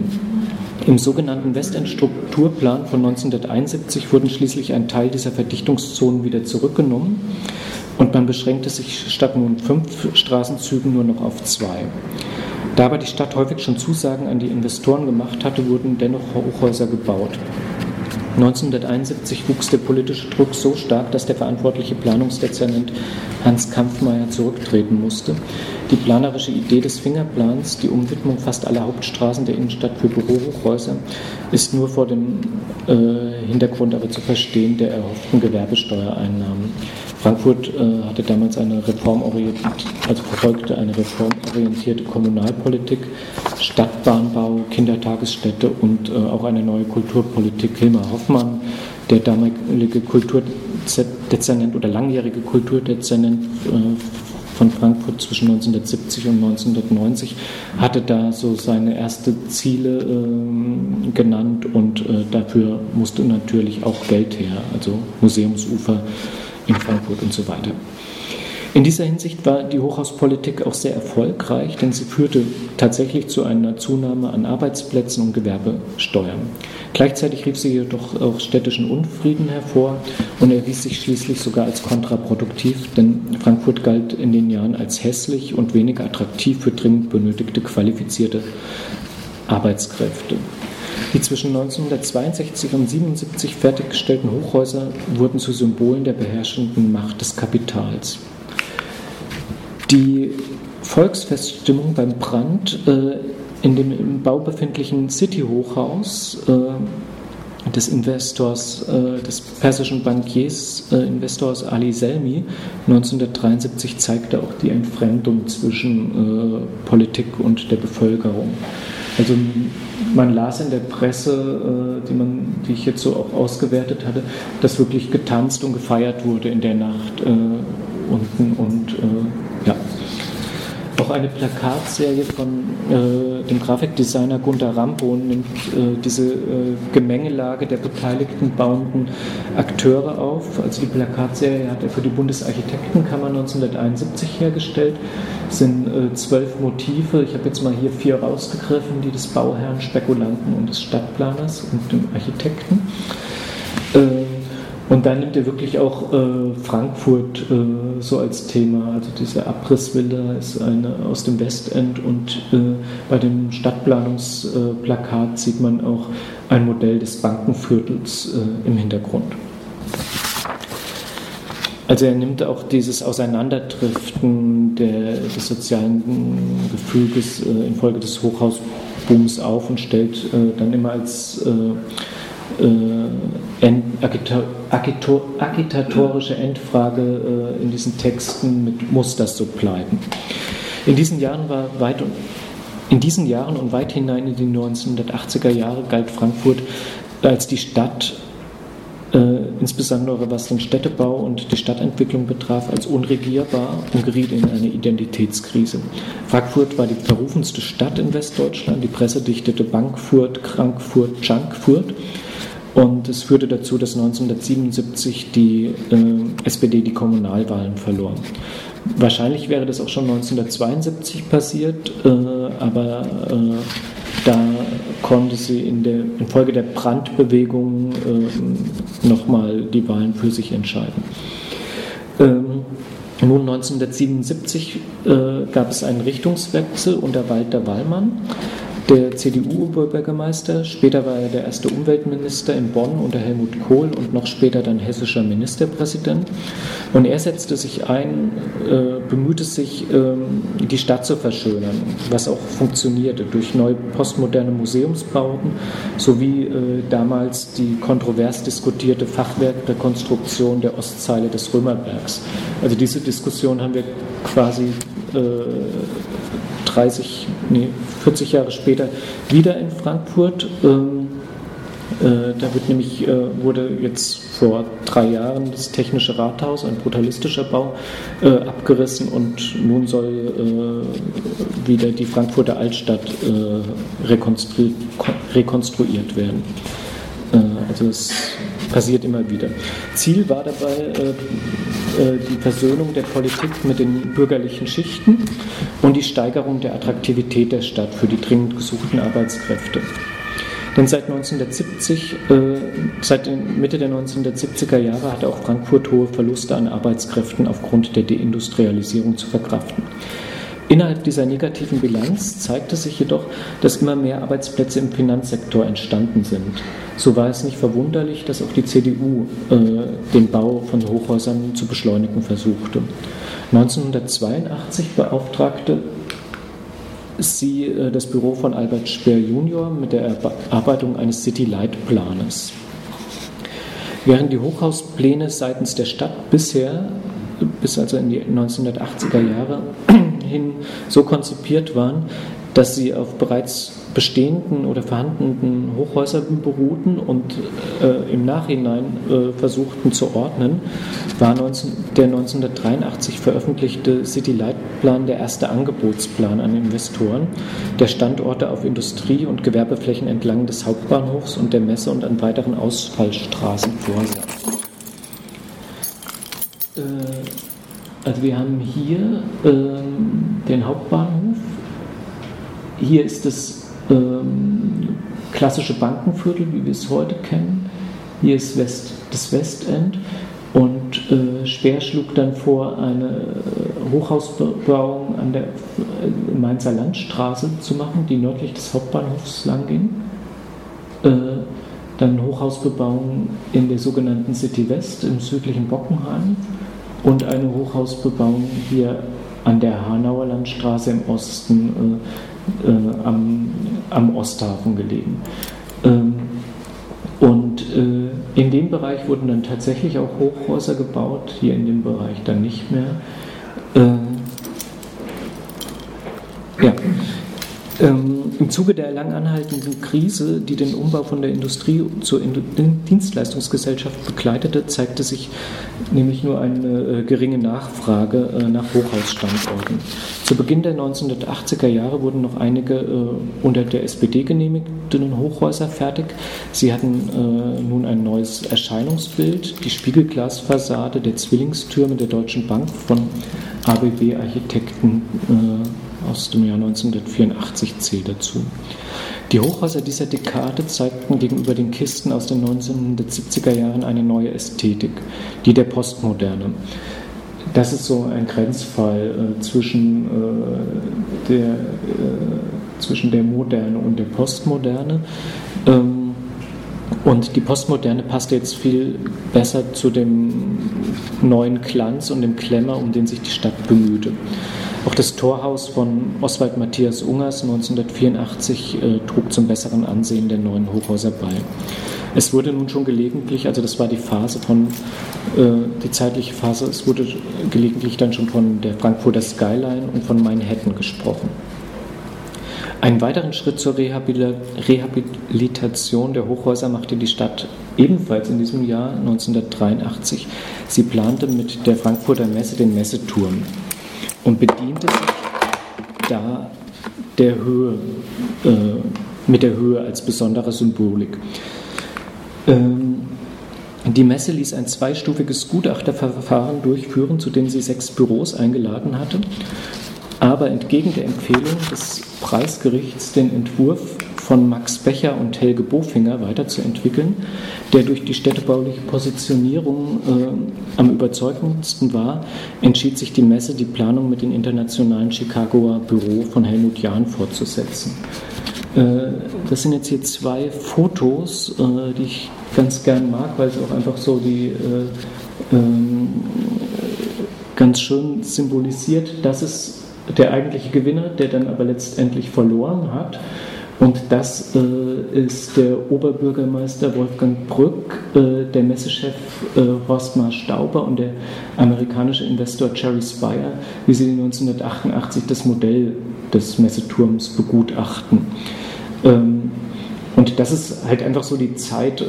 Im sogenannten Westend-Strukturplan von 1971 wurden schließlich ein Teil dieser Verdichtungszonen wieder zurückgenommen und man beschränkte sich statt nun fünf Straßenzügen nur noch auf zwei. Da aber die Stadt häufig schon Zusagen an die Investoren gemacht hatte, wurden dennoch Hochhäuser gebaut. 1971 wuchs der politische Druck so stark, dass der verantwortliche Planungsdezernent Hans Kampfmeier zurücktreten musste. Die planerische Idee des Fingerplans, die Umwidmung fast aller Hauptstraßen der Innenstadt für Bürohochhäuser, ist nur vor dem äh, Hintergrund aber zu verstehen der erhofften Gewerbesteuereinnahmen. Frankfurt äh, hatte damals eine reformorientierte, also verfolgte eine reformorientierte Kommunalpolitik, Stadtbahnbau, Kindertagesstätte und äh, auch eine neue Kulturpolitik. Hilmar Hoffmann, der damalige Kulturdezernent oder langjährige Kulturdezernent äh, von Frankfurt zwischen 1970 und 1990 hatte da so seine ersten Ziele äh, genannt und äh, dafür musste natürlich auch Geld her, also Museumsufer in Frankfurt und so weiter. In dieser Hinsicht war die Hochhauspolitik auch sehr erfolgreich, denn sie führte tatsächlich zu einer Zunahme an Arbeitsplätzen und Gewerbesteuern. Gleichzeitig rief sie jedoch auch städtischen Unfrieden hervor und erwies sich schließlich sogar als kontraproduktiv, denn Frankfurt galt in den Jahren als hässlich und weniger attraktiv für dringend benötigte qualifizierte Arbeitskräfte. Die zwischen 1962 und 1977 fertiggestellten Hochhäuser wurden zu Symbolen der beherrschenden Macht des Kapitals. Die Volksfeststimmung beim Brand äh, in dem im Bau befindlichen City-Hochhaus äh, des Investors, äh, des persischen Bankiers, äh, Investors Ali Selmi 1973 zeigte auch die Entfremdung zwischen äh, Politik und der Bevölkerung. Also man las in der Presse, äh, die, man, die ich jetzt so auch ausgewertet hatte, dass wirklich getanzt und gefeiert wurde in der Nacht unten und ja. Auch eine Plakatserie von äh, dem Grafikdesigner Gunter Rambohn nimmt äh, diese äh, Gemengelage der beteiligten bauenden Akteure auf. Also die Plakatserie hat er für die Bundesarchitektenkammer 1971 hergestellt. Es sind äh, zwölf Motive. Ich habe jetzt mal hier vier rausgegriffen, die des Bauherrn, Spekulanten und des Stadtplaners und dem Architekten. Und dann nimmt er wirklich auch äh, Frankfurt äh, so als Thema. Also diese Abrissvilla ist eine aus dem Westend und äh, bei dem Stadtplanungsplakat sieht man auch ein Modell des Bankenviertels äh, im Hintergrund. Also er nimmt auch dieses Auseinanderdriften der, des sozialen Gefüges äh, infolge des Hochhausbooms auf und stellt äh, dann immer als äh, agitatorische Endfrage äh, in diesen Texten mit muss das so bleiben. In diesen Jahren war weit und in diesen Jahren und weit hinein in die 1980er Jahre galt Frankfurt als die Stadt, insbesondere was den Städtebau und die Stadtentwicklung betraf, als unregierbar und geriet in eine Identitätskrise. Frankfurt war die verrufenste Stadt in Westdeutschland, die Presse dichtete Bankfurt, Krankfurt, Junkfurt. Und es führte dazu, dass 1977 die äh, SPD die Kommunalwahlen verlor. Wahrscheinlich wäre das auch schon 1972 passiert, äh, aber äh, da konnte sie in der, infolge der Brandbewegung äh, nochmal die Wahlen für sich entscheiden. Ähm, nun 1977 äh, gab es einen Richtungswechsel unter Walter Wallmann der CDU-Oberbürgermeister. Später war er der erste Umweltminister in Bonn unter Helmut Kohl und noch später dann hessischer Ministerpräsident. Und er setzte sich ein, äh, bemühte sich, ähm, die Stadt zu verschönern, was auch funktionierte durch neue postmoderne Museumsbauten sowie äh, damals die kontrovers diskutierte Fachwerkrekonstruktion der Ostzeile des Römerbergs. Also diese Diskussion haben wir quasi äh, 30, nee, 40 Jahre später wieder in Frankfurt. Ähm, äh, da wird nämlich, äh, wurde jetzt vor drei Jahren das Technische Rathaus, ein brutalistischer Bau, äh, abgerissen und nun soll äh, wieder die Frankfurter Altstadt äh, rekonstru rekonstruiert werden. Äh, also es passiert immer wieder. Ziel war dabei die Versöhnung der Politik mit den bürgerlichen Schichten und die Steigerung der Attraktivität der Stadt für die dringend gesuchten Arbeitskräfte. Denn seit 1970, äh, seit Mitte der 1970er Jahre hatte auch Frankfurt hohe Verluste an Arbeitskräften aufgrund der Deindustrialisierung zu verkraften. Innerhalb dieser negativen Bilanz zeigte sich jedoch, dass immer mehr Arbeitsplätze im Finanzsektor entstanden sind. So war es nicht verwunderlich, dass auch die CDU äh, den Bau von Hochhäusern zu beschleunigen versuchte. 1982 beauftragte sie äh, das Büro von Albert Speer Junior mit der Erarbeitung eines City-Leitplanes. Während die Hochhauspläne seitens der Stadt bisher, bis also in die 1980er Jahre hin, so konzipiert waren, dass sie auf bereits bestehenden oder vorhandenen Hochhäusern beruhten und äh, im Nachhinein äh, versuchten zu ordnen, war 19, der 1983 veröffentlichte City-Leitplan der erste Angebotsplan an Investoren, der Standorte auf Industrie- und Gewerbeflächen entlang des Hauptbahnhofs und der Messe und an weiteren Ausfallstraßen vorsah. Also wir haben hier ähm, den Hauptbahnhof. Hier ist das ähm, klassische Bankenviertel, wie wir es heute kennen. Hier ist West, das Westend und äh, Speer schlug dann vor, eine äh, Hochhausbebauung an der äh, Mainzer Landstraße zu machen, die nördlich des Hauptbahnhofs lang ging. Äh, dann Hochhausbebauung in der sogenannten City West im südlichen Bockenheim und eine Hochhausbebauung hier an der Hanauer Landstraße im Osten äh, äh, am, am, Osthafen gelegen. Ähm, und äh, in dem Bereich wurden dann tatsächlich auch Hochhäuser gebaut, hier in dem Bereich dann nicht mehr. Äh, ja. Ähm, Im Zuge der lang anhaltenden Krise, die den Umbau von der Industrie zur Dienstleistungsgesellschaft begleitete, zeigte sich nämlich nur eine äh, geringe Nachfrage äh, nach Hochhausstandorten. Zu Beginn der 1980er Jahre wurden noch einige äh, unter der SPD genehmigten Hochhäuser fertig. Sie hatten äh, nun ein neues Erscheinungsbild, die Spiegelglasfassade der Zwillingstürme der Deutschen Bank von ABB Architekten äh, aus dem Jahr 1984 zählt dazu. Die Hochhäuser dieser Dekade zeigten gegenüber den Kisten aus den 1970er Jahren eine neue Ästhetik, die der Postmoderne. Das ist so ein Grenzfall äh, zwischen, äh, der, äh, zwischen der Moderne und der Postmoderne. Ähm, und die Postmoderne passt jetzt viel besser zu dem neuen Glanz und dem Klemmer, um den sich die Stadt bemühte. Auch das Torhaus von Oswald Matthias Ungers 1984 äh, trug zum besseren Ansehen der neuen Hochhäuser bei. Es wurde nun schon gelegentlich, also das war die Phase von, äh, die zeitliche Phase, es wurde gelegentlich dann schon von der Frankfurter Skyline und von Manhattan gesprochen. Einen weiteren Schritt zur Rehabilitation der Hochhäuser machte die Stadt ebenfalls in diesem Jahr 1983. Sie plante mit der Frankfurter Messe den Messeturm und bediente sich da der Höhe, äh, mit der Höhe als besondere Symbolik. Ähm, die Messe ließ ein zweistufiges Gutachterverfahren durchführen, zu dem sie sechs Büros eingeladen hatte, aber entgegen der Empfehlung des Preisgerichts den Entwurf von Max Becher und Helge Bofinger weiterzuentwickeln, der durch die städtebauliche Positionierung äh, am überzeugendsten war, entschied sich die Messe, die Planung mit dem internationalen Chicagoer Büro von Helmut Jahn fortzusetzen. Äh, das sind jetzt hier zwei Fotos, äh, die ich ganz gern mag, weil sie auch einfach so die äh, ähm, ganz schön symbolisiert, das ist der eigentliche Gewinner, der dann aber letztendlich verloren hat. Und das äh, ist der Oberbürgermeister Wolfgang Brück, äh, der Messechef äh, Horstmar Stauber und der amerikanische Investor Jerry Spire, wie sie 1988 das Modell des Messeturms begutachten. Ähm, und das ist halt einfach so die Zeit äh,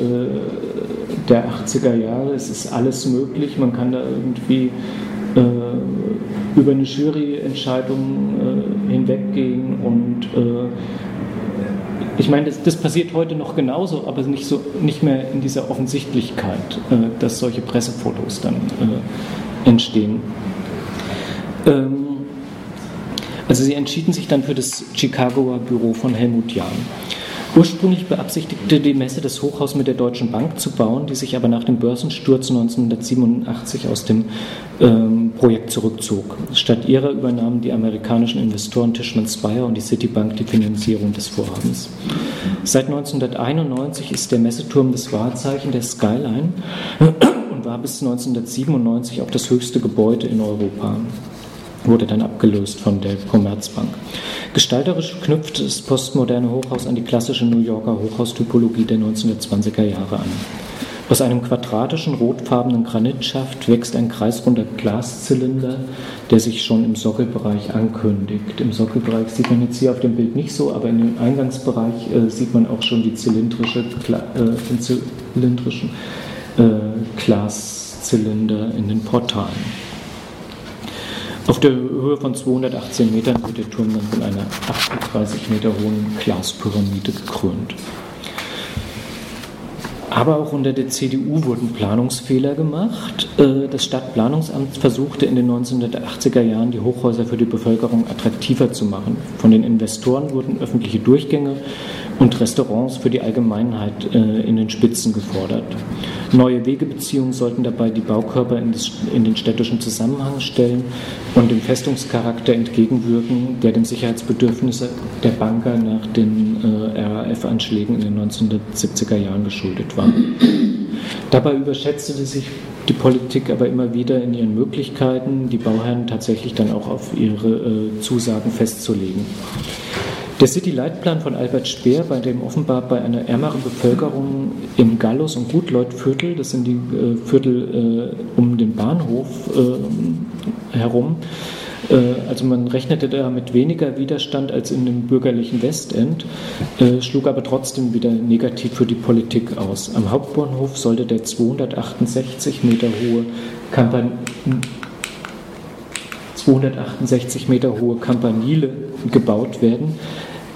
der 80er Jahre. Es ist alles möglich. Man kann da irgendwie äh, über eine Juryentscheidung äh, hinweggehen und ich meine, das, das, passiert heute noch genauso, aber nicht, so, nicht mehr in dieser Offensichtlichkeit, äh, dass solche Pressefotos dann äh, entstehen. Ähm, also sie entschieden sich dann für das Chicagoer Büro von Helmut Jahn. Ursprünglich beabsichtigte die Messe, das Hochhaus mit der Deutschen Bank zu bauen, die sich aber nach dem Börsensturz 1987 aus dem ähm, Projekt zurückzog. Statt ihrer übernahmen die amerikanischen Investoren Tishman Speyer und die Citibank die Finanzierung des Vorhabens. Seit 1991 ist der Messeturm das Wahrzeichen der Skyline und war bis 1997 auch das höchste Gebäude in Europa wurde dann abgelöst von der Commerzbank. Gestalterisch knüpft das postmoderne Hochhaus an die klassische New Yorker Hochhaustypologie der 1920er Jahre an. Aus einem quadratischen, rotfarbenen Granitschaft wächst ein kreisrunder Glaszylinder, der sich schon im Sockelbereich ankündigt. Im Sockelbereich sieht man jetzt hier auf dem Bild nicht so, aber in dem Eingangsbereich äh, sieht man auch schon die zylindrische, äh, den zylindrischen äh, Glaszylinder in den Portalen. Auf der Höhe von 218 Metern wird der Turm dann von einer 38 Meter hohen Glaspyramide gekrönt. Aber auch unter der CDU wurden Planungsfehler gemacht. Äh, das Stadtplanungsamt versuchte in den 1980er Jahren die Hochhäuser für die Bevölkerung attraktiver zu machen. Von den Investoren wurden öffentliche Durchgänge und Restaurants für die Allgemeinheit äh, in den Spitzen gefordert. Neue Wegebeziehungen sollten dabei die Baukörper in, den städtischen Zusammenhang stellen und dem Festungscharakter entgegenwirken, der dem Sicherheitsbedürfnis der Banker nach den äh, RAF-Anschlägen in den 1970er Jahren geschuldet war. Dabei überschätzte sich die Politik aber immer wieder in ihren Möglichkeiten, die Bauherren tatsächlich dann auch auf ihre äh, Zusagen festzulegen. Der City-Leitplan von Albert Speer, bei dem offenbar bei einer ärmeren Bevölkerung im Gallus- und Gutleutviertel, das sind die äh, Viertel äh, um den Bahnhof äh, herum, Äh, also man rechnete da mit weniger Widerstand als in dem bürgerlichen Westend, äh, schlug aber trotzdem wieder negativ für die Politik aus. Am Hauptbahnhof sollte der 268 Meter hohe Kampan 268 Meter hohe Campanile gebaut werden,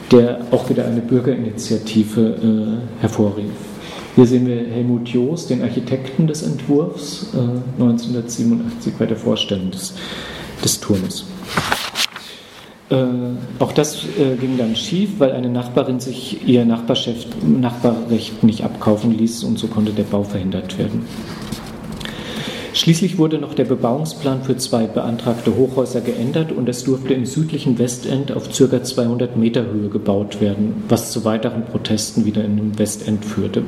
der auch wieder eine Bürgerinitiative äh, hervorrief. Hier sehen wir Helmut Joos, den Architekten des Entwurfs, äh, 1987 bei der Vorstellung des, des Turmes. Äh, auch das äh, ging dann schief, weil eine Nachbarin sich ihr Nachbarrecht nicht abkaufen ließ und so konnte der Bau verhindert werden. Schließlich wurde noch der Bebauungsplan für zwei beantragte Hochhäuser geändert und es durfte im südlichen Westend auf ca. 200 Meter Höhe gebaut werden, was zu weiteren Protesten wieder in dem Westend führte.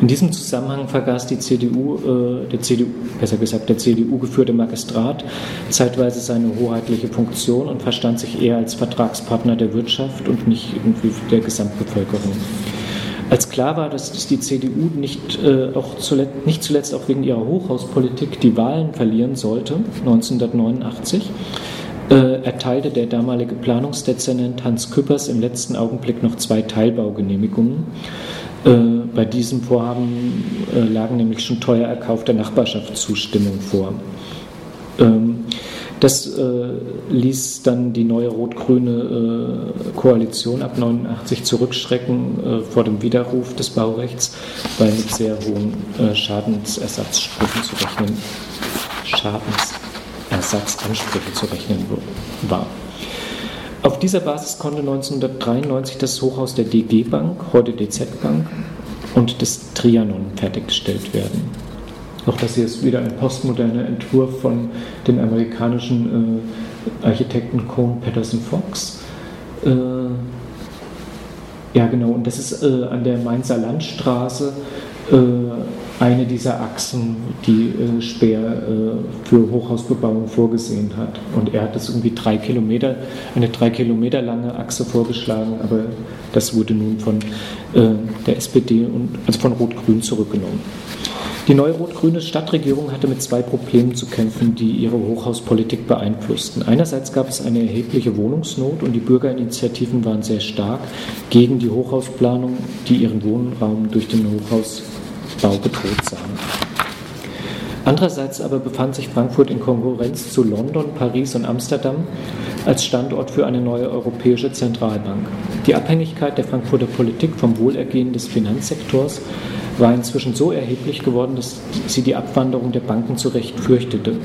In diesem Zusammenhang vergaß die CDU, äh, der CDU, besser gesagt der CDU geführte Magistrat zeitweise seine hoheitliche Funktion und verstand sich eher als Vertragspartner der Wirtschaft und nicht irgendwie der Gesamtbevölkerung. Als klar war, dass die CDU nicht, äh, auch zuletzt, nicht zuletzt auch wegen ihrer Hochhauspolitik die Wahlen verlieren sollte, 1989, äh, erteilte der damalige Planungsdezernent Hans Küppers im letzten Augenblick noch zwei Teilbaugenehmigungen. Äh, bei diesem Vorhaben äh, lagen nämlich schon teuer erkaufte Nachbarschaftszustimmung vor. Ähm, das äh, ließ dann die neue rot-grüne äh, Koalition ab 89 zurückschrecken äh, vor dem Widerruf des Baurechts, weil mit sehr hohen äh, Schadensersatzansprüchen zu rechnen, Schadensersatzansprüche zu rechnen war. Auf dieser Basis konnte 1993 das Hochhaus der DG Bank, heute DZ Bank, und des Trianon fertiggestellt werden. Auch das hier ist wieder ein postmoderner Entwurf von dem amerikanischen äh, Architekten Cone Patterson Fox. Äh, ja, genau, und das ist äh, an der Mainzer Landstraße äh, eine dieser Achsen, die äh, Speer äh, für Hochhausbebauung vorgesehen hat. Und er hat das irgendwie drei Kilometer, eine drei Kilometer lange Achse vorgeschlagen, aber das wurde nun von der SPD und also von Rot-Grün zurückgenommen. Die neue rot-grüne Stadtregierung hatte mit zwei Problemen zu kämpfen, die ihre Hochhauspolitik beeinflussten. Einerseits gab es eine erhebliche Wohnungsnot und die Bürgerinitiativen waren sehr stark gegen die Hochhausplanung, die ihren Wohnraum durch den Hochhausbau bedroht sahen. Andererseits aber befand sich Frankfurt in Konkurrenz zu London, Paris und Amsterdam als Standort für eine neue europäische Zentralbank. Die Abhängigkeit der Frankfurter Politik vom Wohlergehen des Finanzsektors war inzwischen so erheblich geworden, dass sie die Abwanderung der Banken zu Recht fürchtete.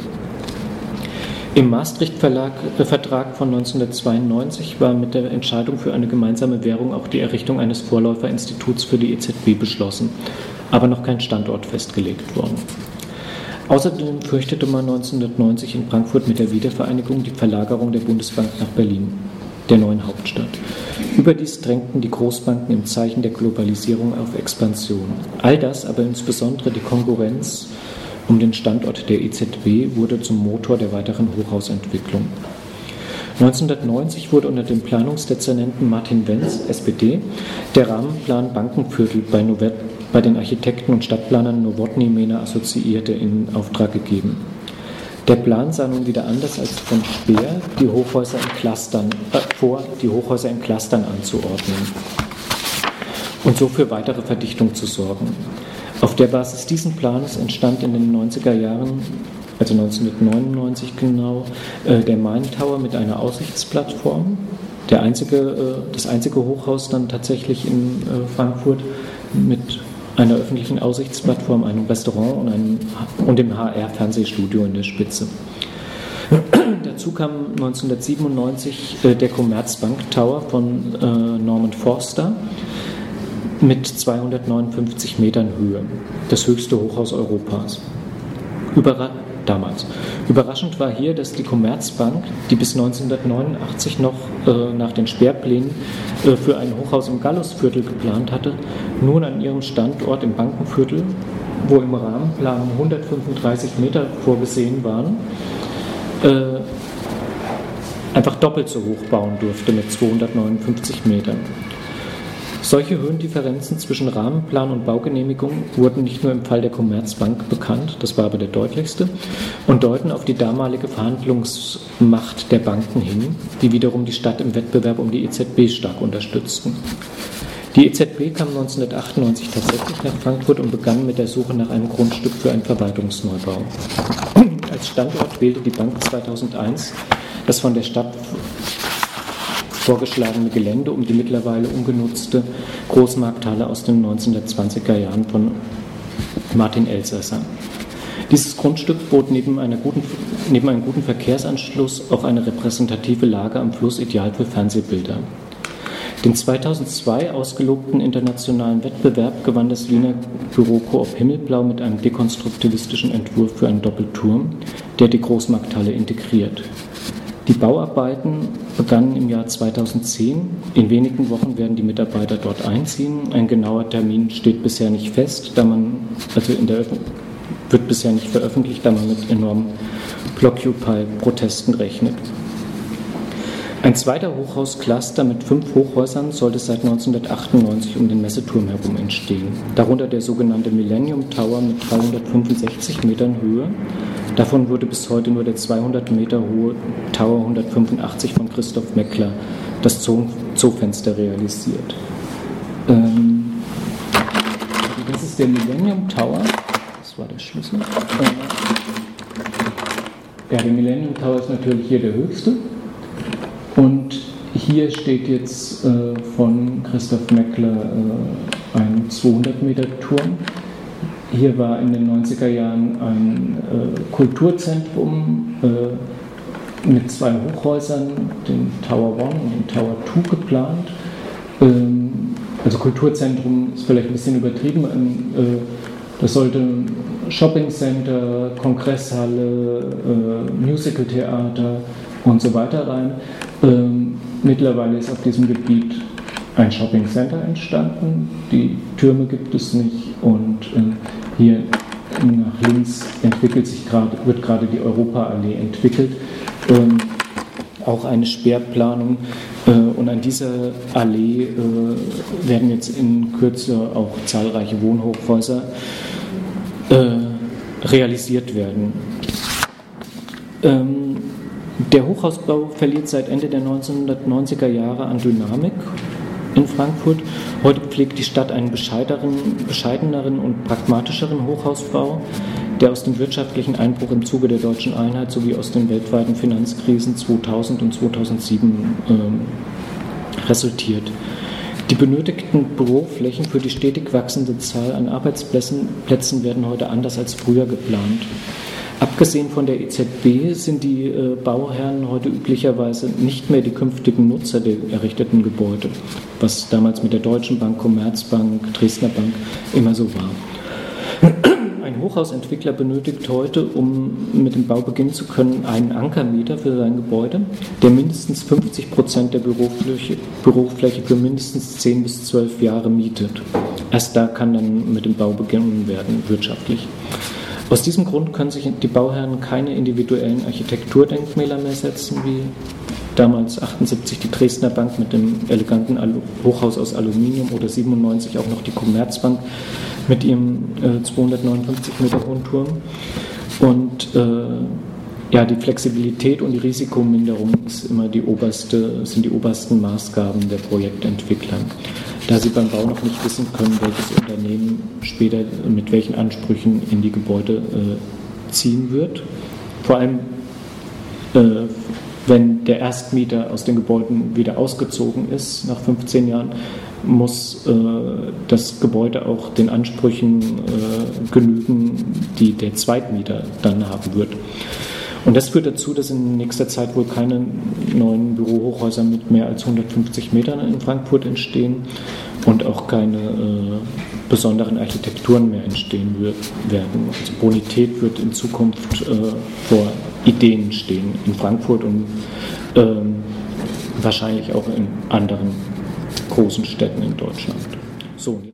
Im Maastricht-Vertrag äh, von 1992 war mit der Entscheidung für eine gemeinsame Währung auch die Errichtung eines Vorläuferinstituts für die EZB beschlossen, aber noch kein Standort festgelegt worden. Außerdem fürchtete man 1990 in Frankfurt mit der Wiedervereinigung die Verlagerung der Bundesbank nach Berlin der neuen Hauptstadt. Überdies drängten die Großbanken im Zeichen der Globalisierung auf Expansion. All das, aber insbesondere die Konkurrenz um den Standort der EZB, wurde zum Motor der weiteren Hochhausentwicklung. 1990 wurde unter dem Planungsdezernenten Martin Wenz, SPD, der Rahmenplan Bankenviertel bei, Novet, bei den Architekten und Stadtplanern Nowotny Mena Assoziierte in Auftrag gegeben. Der Plan sah nun wieder anders als von Speer, die Hochhäuser in Clustern, äh, vor, die Hochhäuser in Clustern anzuordnen und so für weitere Verdichtung zu sorgen. Auf der Basis dieses Planes entstand in den 90er Jahren, also 1999 genau, äh, der Main Tower mit einer Aussichtsplattform, der einzige, äh, das einzige Hochhaus dann tatsächlich in äh, Frankfurt mit einer öffentlichen Aussichtsplattform, einem Restaurant und, einem, und dem HR-Fernsehstudio in der Spitze. Dazu kam 1997 äh, der Commerzbank Tower von äh, Norman Forster mit 259 Metern Höhe, das höchste Hochhaus Europas. Überra damals. Überraschend war hier, dass die Commerzbank, die bis 1989 noch äh, nach den Sperrplänen äh, für ein Hochhaus im Gallusviertel geplant hatte, nun an ihrem Standort im Bankenviertel, wo im Rahmenplan 135 Meter vorgesehen waren, äh, einfach doppelt so hoch bauen durfte mit 259 Metern. Solche Höhendifferenzen zwischen Rahmenplan und Baugenehmigung wurden nicht nur im Fall der Commerzbank bekannt, das war aber der deutlichste, und deuten auf die damalige Verhandlungsmacht der Banken hin, die wiederum die Stadt im Wettbewerb um die EZB stark unterstützten. Die EZB kam 1998 tatsächlich nach Frankfurt und begann mit der Suche nach einem Grundstück für einen Verwaltungsneubau. Als Standort wählte die Bank 2001 das von der Stadt vorgeschlagene Gelände um die mittlerweile ungenutzte Großmarkthalle aus den 1920er Jahren von Martin Elsasser. Dieses Grundstück bot neben, guten, neben, einem guten Verkehrsanschluss auch eine repräsentative Lage am Fluss ideal für Fernsehbilder. Den 2002 ausgelobten internationalen Wettbewerb gewann das Wiener Büro Coop Himmelblau mit einem dekonstruktivistischen Entwurf für einen Doppelturm, der die Großmarkthalle integriert. Die Bauarbeiten begannen im Jahr 2010. In wenigen Wochen werden die Mitarbeiter dort einziehen. Ein genauer Termin steht bisher nicht fest, da man, also in der wird bisher nicht veröffentlicht, da man mit enormen Blockupy-Protesten rechnet. Ein zweiter Hochhauscluster mit fünf Hochhäusern sollte seit 1998 um den Messeturm herum entstehen. Darunter der sogenannte Millennium Tower mit 365 Metern Höhe. Davon wurde bis heute nur der 200 Meter hohe Tower 185 von Christoph Meckler, das Zoofenster, realisiert. Ähm, das ist der Millennium Tower. Das war der Schlüssel. Äh, ja, der Millennium Tower ist natürlich hier der höchste. Und hier steht jetzt äh, von Christoph Meckler äh, ein 200 Meter Turm. Hier war in den 90er Jahren ein äh, Kulturzentrum äh, mit zwei Hochhäusern, den Tower One und den Tower Two geplant. Ähm, also Kulturzentrum ist vielleicht ein bisschen übertrieben. Ähm, äh, das sollte Shopping Center, Kongresshalle, äh, Musicaltheater und so weiter rein. Ähm, mittlerweile ist auf diesem Gebiet ein Shopping Center entstanden. Die Türme gibt es nicht und äh, hier nach links entwickelt sich grad, wird gerade die Europaallee entwickelt. Ähm, auch eine Sperrplanung. Äh, und an dieser Allee äh, werden jetzt in Kürze auch zahlreiche Wohnhochhäuser äh, realisiert werden. Ähm, der Hochhausbau verliert seit Ende der 1990er Jahre an Dynamik in Frankfurt. Heute pflegt die Stadt einen bescheideneren und pragmatischeren Hochhausbau, der aus dem wirtschaftlichen Einbruch im Zuge der deutschen Einheit sowie aus den weltweiten Finanzkrisen 2000 und 2007 äh, resultiert. Die benötigten Büroflächen für die stetig wachsende Zahl an Arbeitsplätzen werden heute anders als früher geplant. Abgesehen von der EZB sind die äh, Bauherren heute üblicherweise nicht mehr die künftigen Nutzer der errichteten Gebäude, was damals mit der Deutschen Bank, Commerzbank, Dresdner Bank immer so war. Ein Hochhausentwickler benötigt heute, um mit dem Bau beginnen zu können, einen Ankermieter für sein Gebäude, der mindestens 50 Prozent der Bürofläche, Bürofläche für mindestens 10 bis 12 Jahre mietet. Erst da kann dann mit dem Bau beginnen werden, wirtschaftlich. Aus diesem Grund können sich die Bauherren keine individuellen Architekturdenkmäler mehr setzen, wie damals 78 die Dresdner Bank mit dem eleganten Hochhaus aus Aluminium oder 97 auch noch die Commerzbank mit ihrem äh, 259 Meter hohen Turm. Und äh, ja, die Flexibilität und die Risikominderung ist immer die oberste, sind die obersten Maßgaben der Projektentwickler da sie beim Bau noch nicht wissen können, welches Unternehmen später mit welchen Ansprüchen in die Gebäude äh, ziehen wird. Vor allem, äh, wenn der Erstmieter aus den Gebäuden wieder ausgezogen ist nach 15 Jahren, muss äh, das Gebäude auch den Ansprüchen äh, genügen, die der Zweitmieter dann haben wird. Und das führt dazu, dass in nächster Zeit wohl keine neuen Bürohochhäuser mit mehr als 150 Metern in Frankfurt entstehen und auch keine äh, besonderen Architekturen mehr entstehen werden. Also Bonität wird in Zukunft äh, vor Ideen stehen in Frankfurt und ähm, wahrscheinlich auch in anderen großen Städten in Deutschland. So.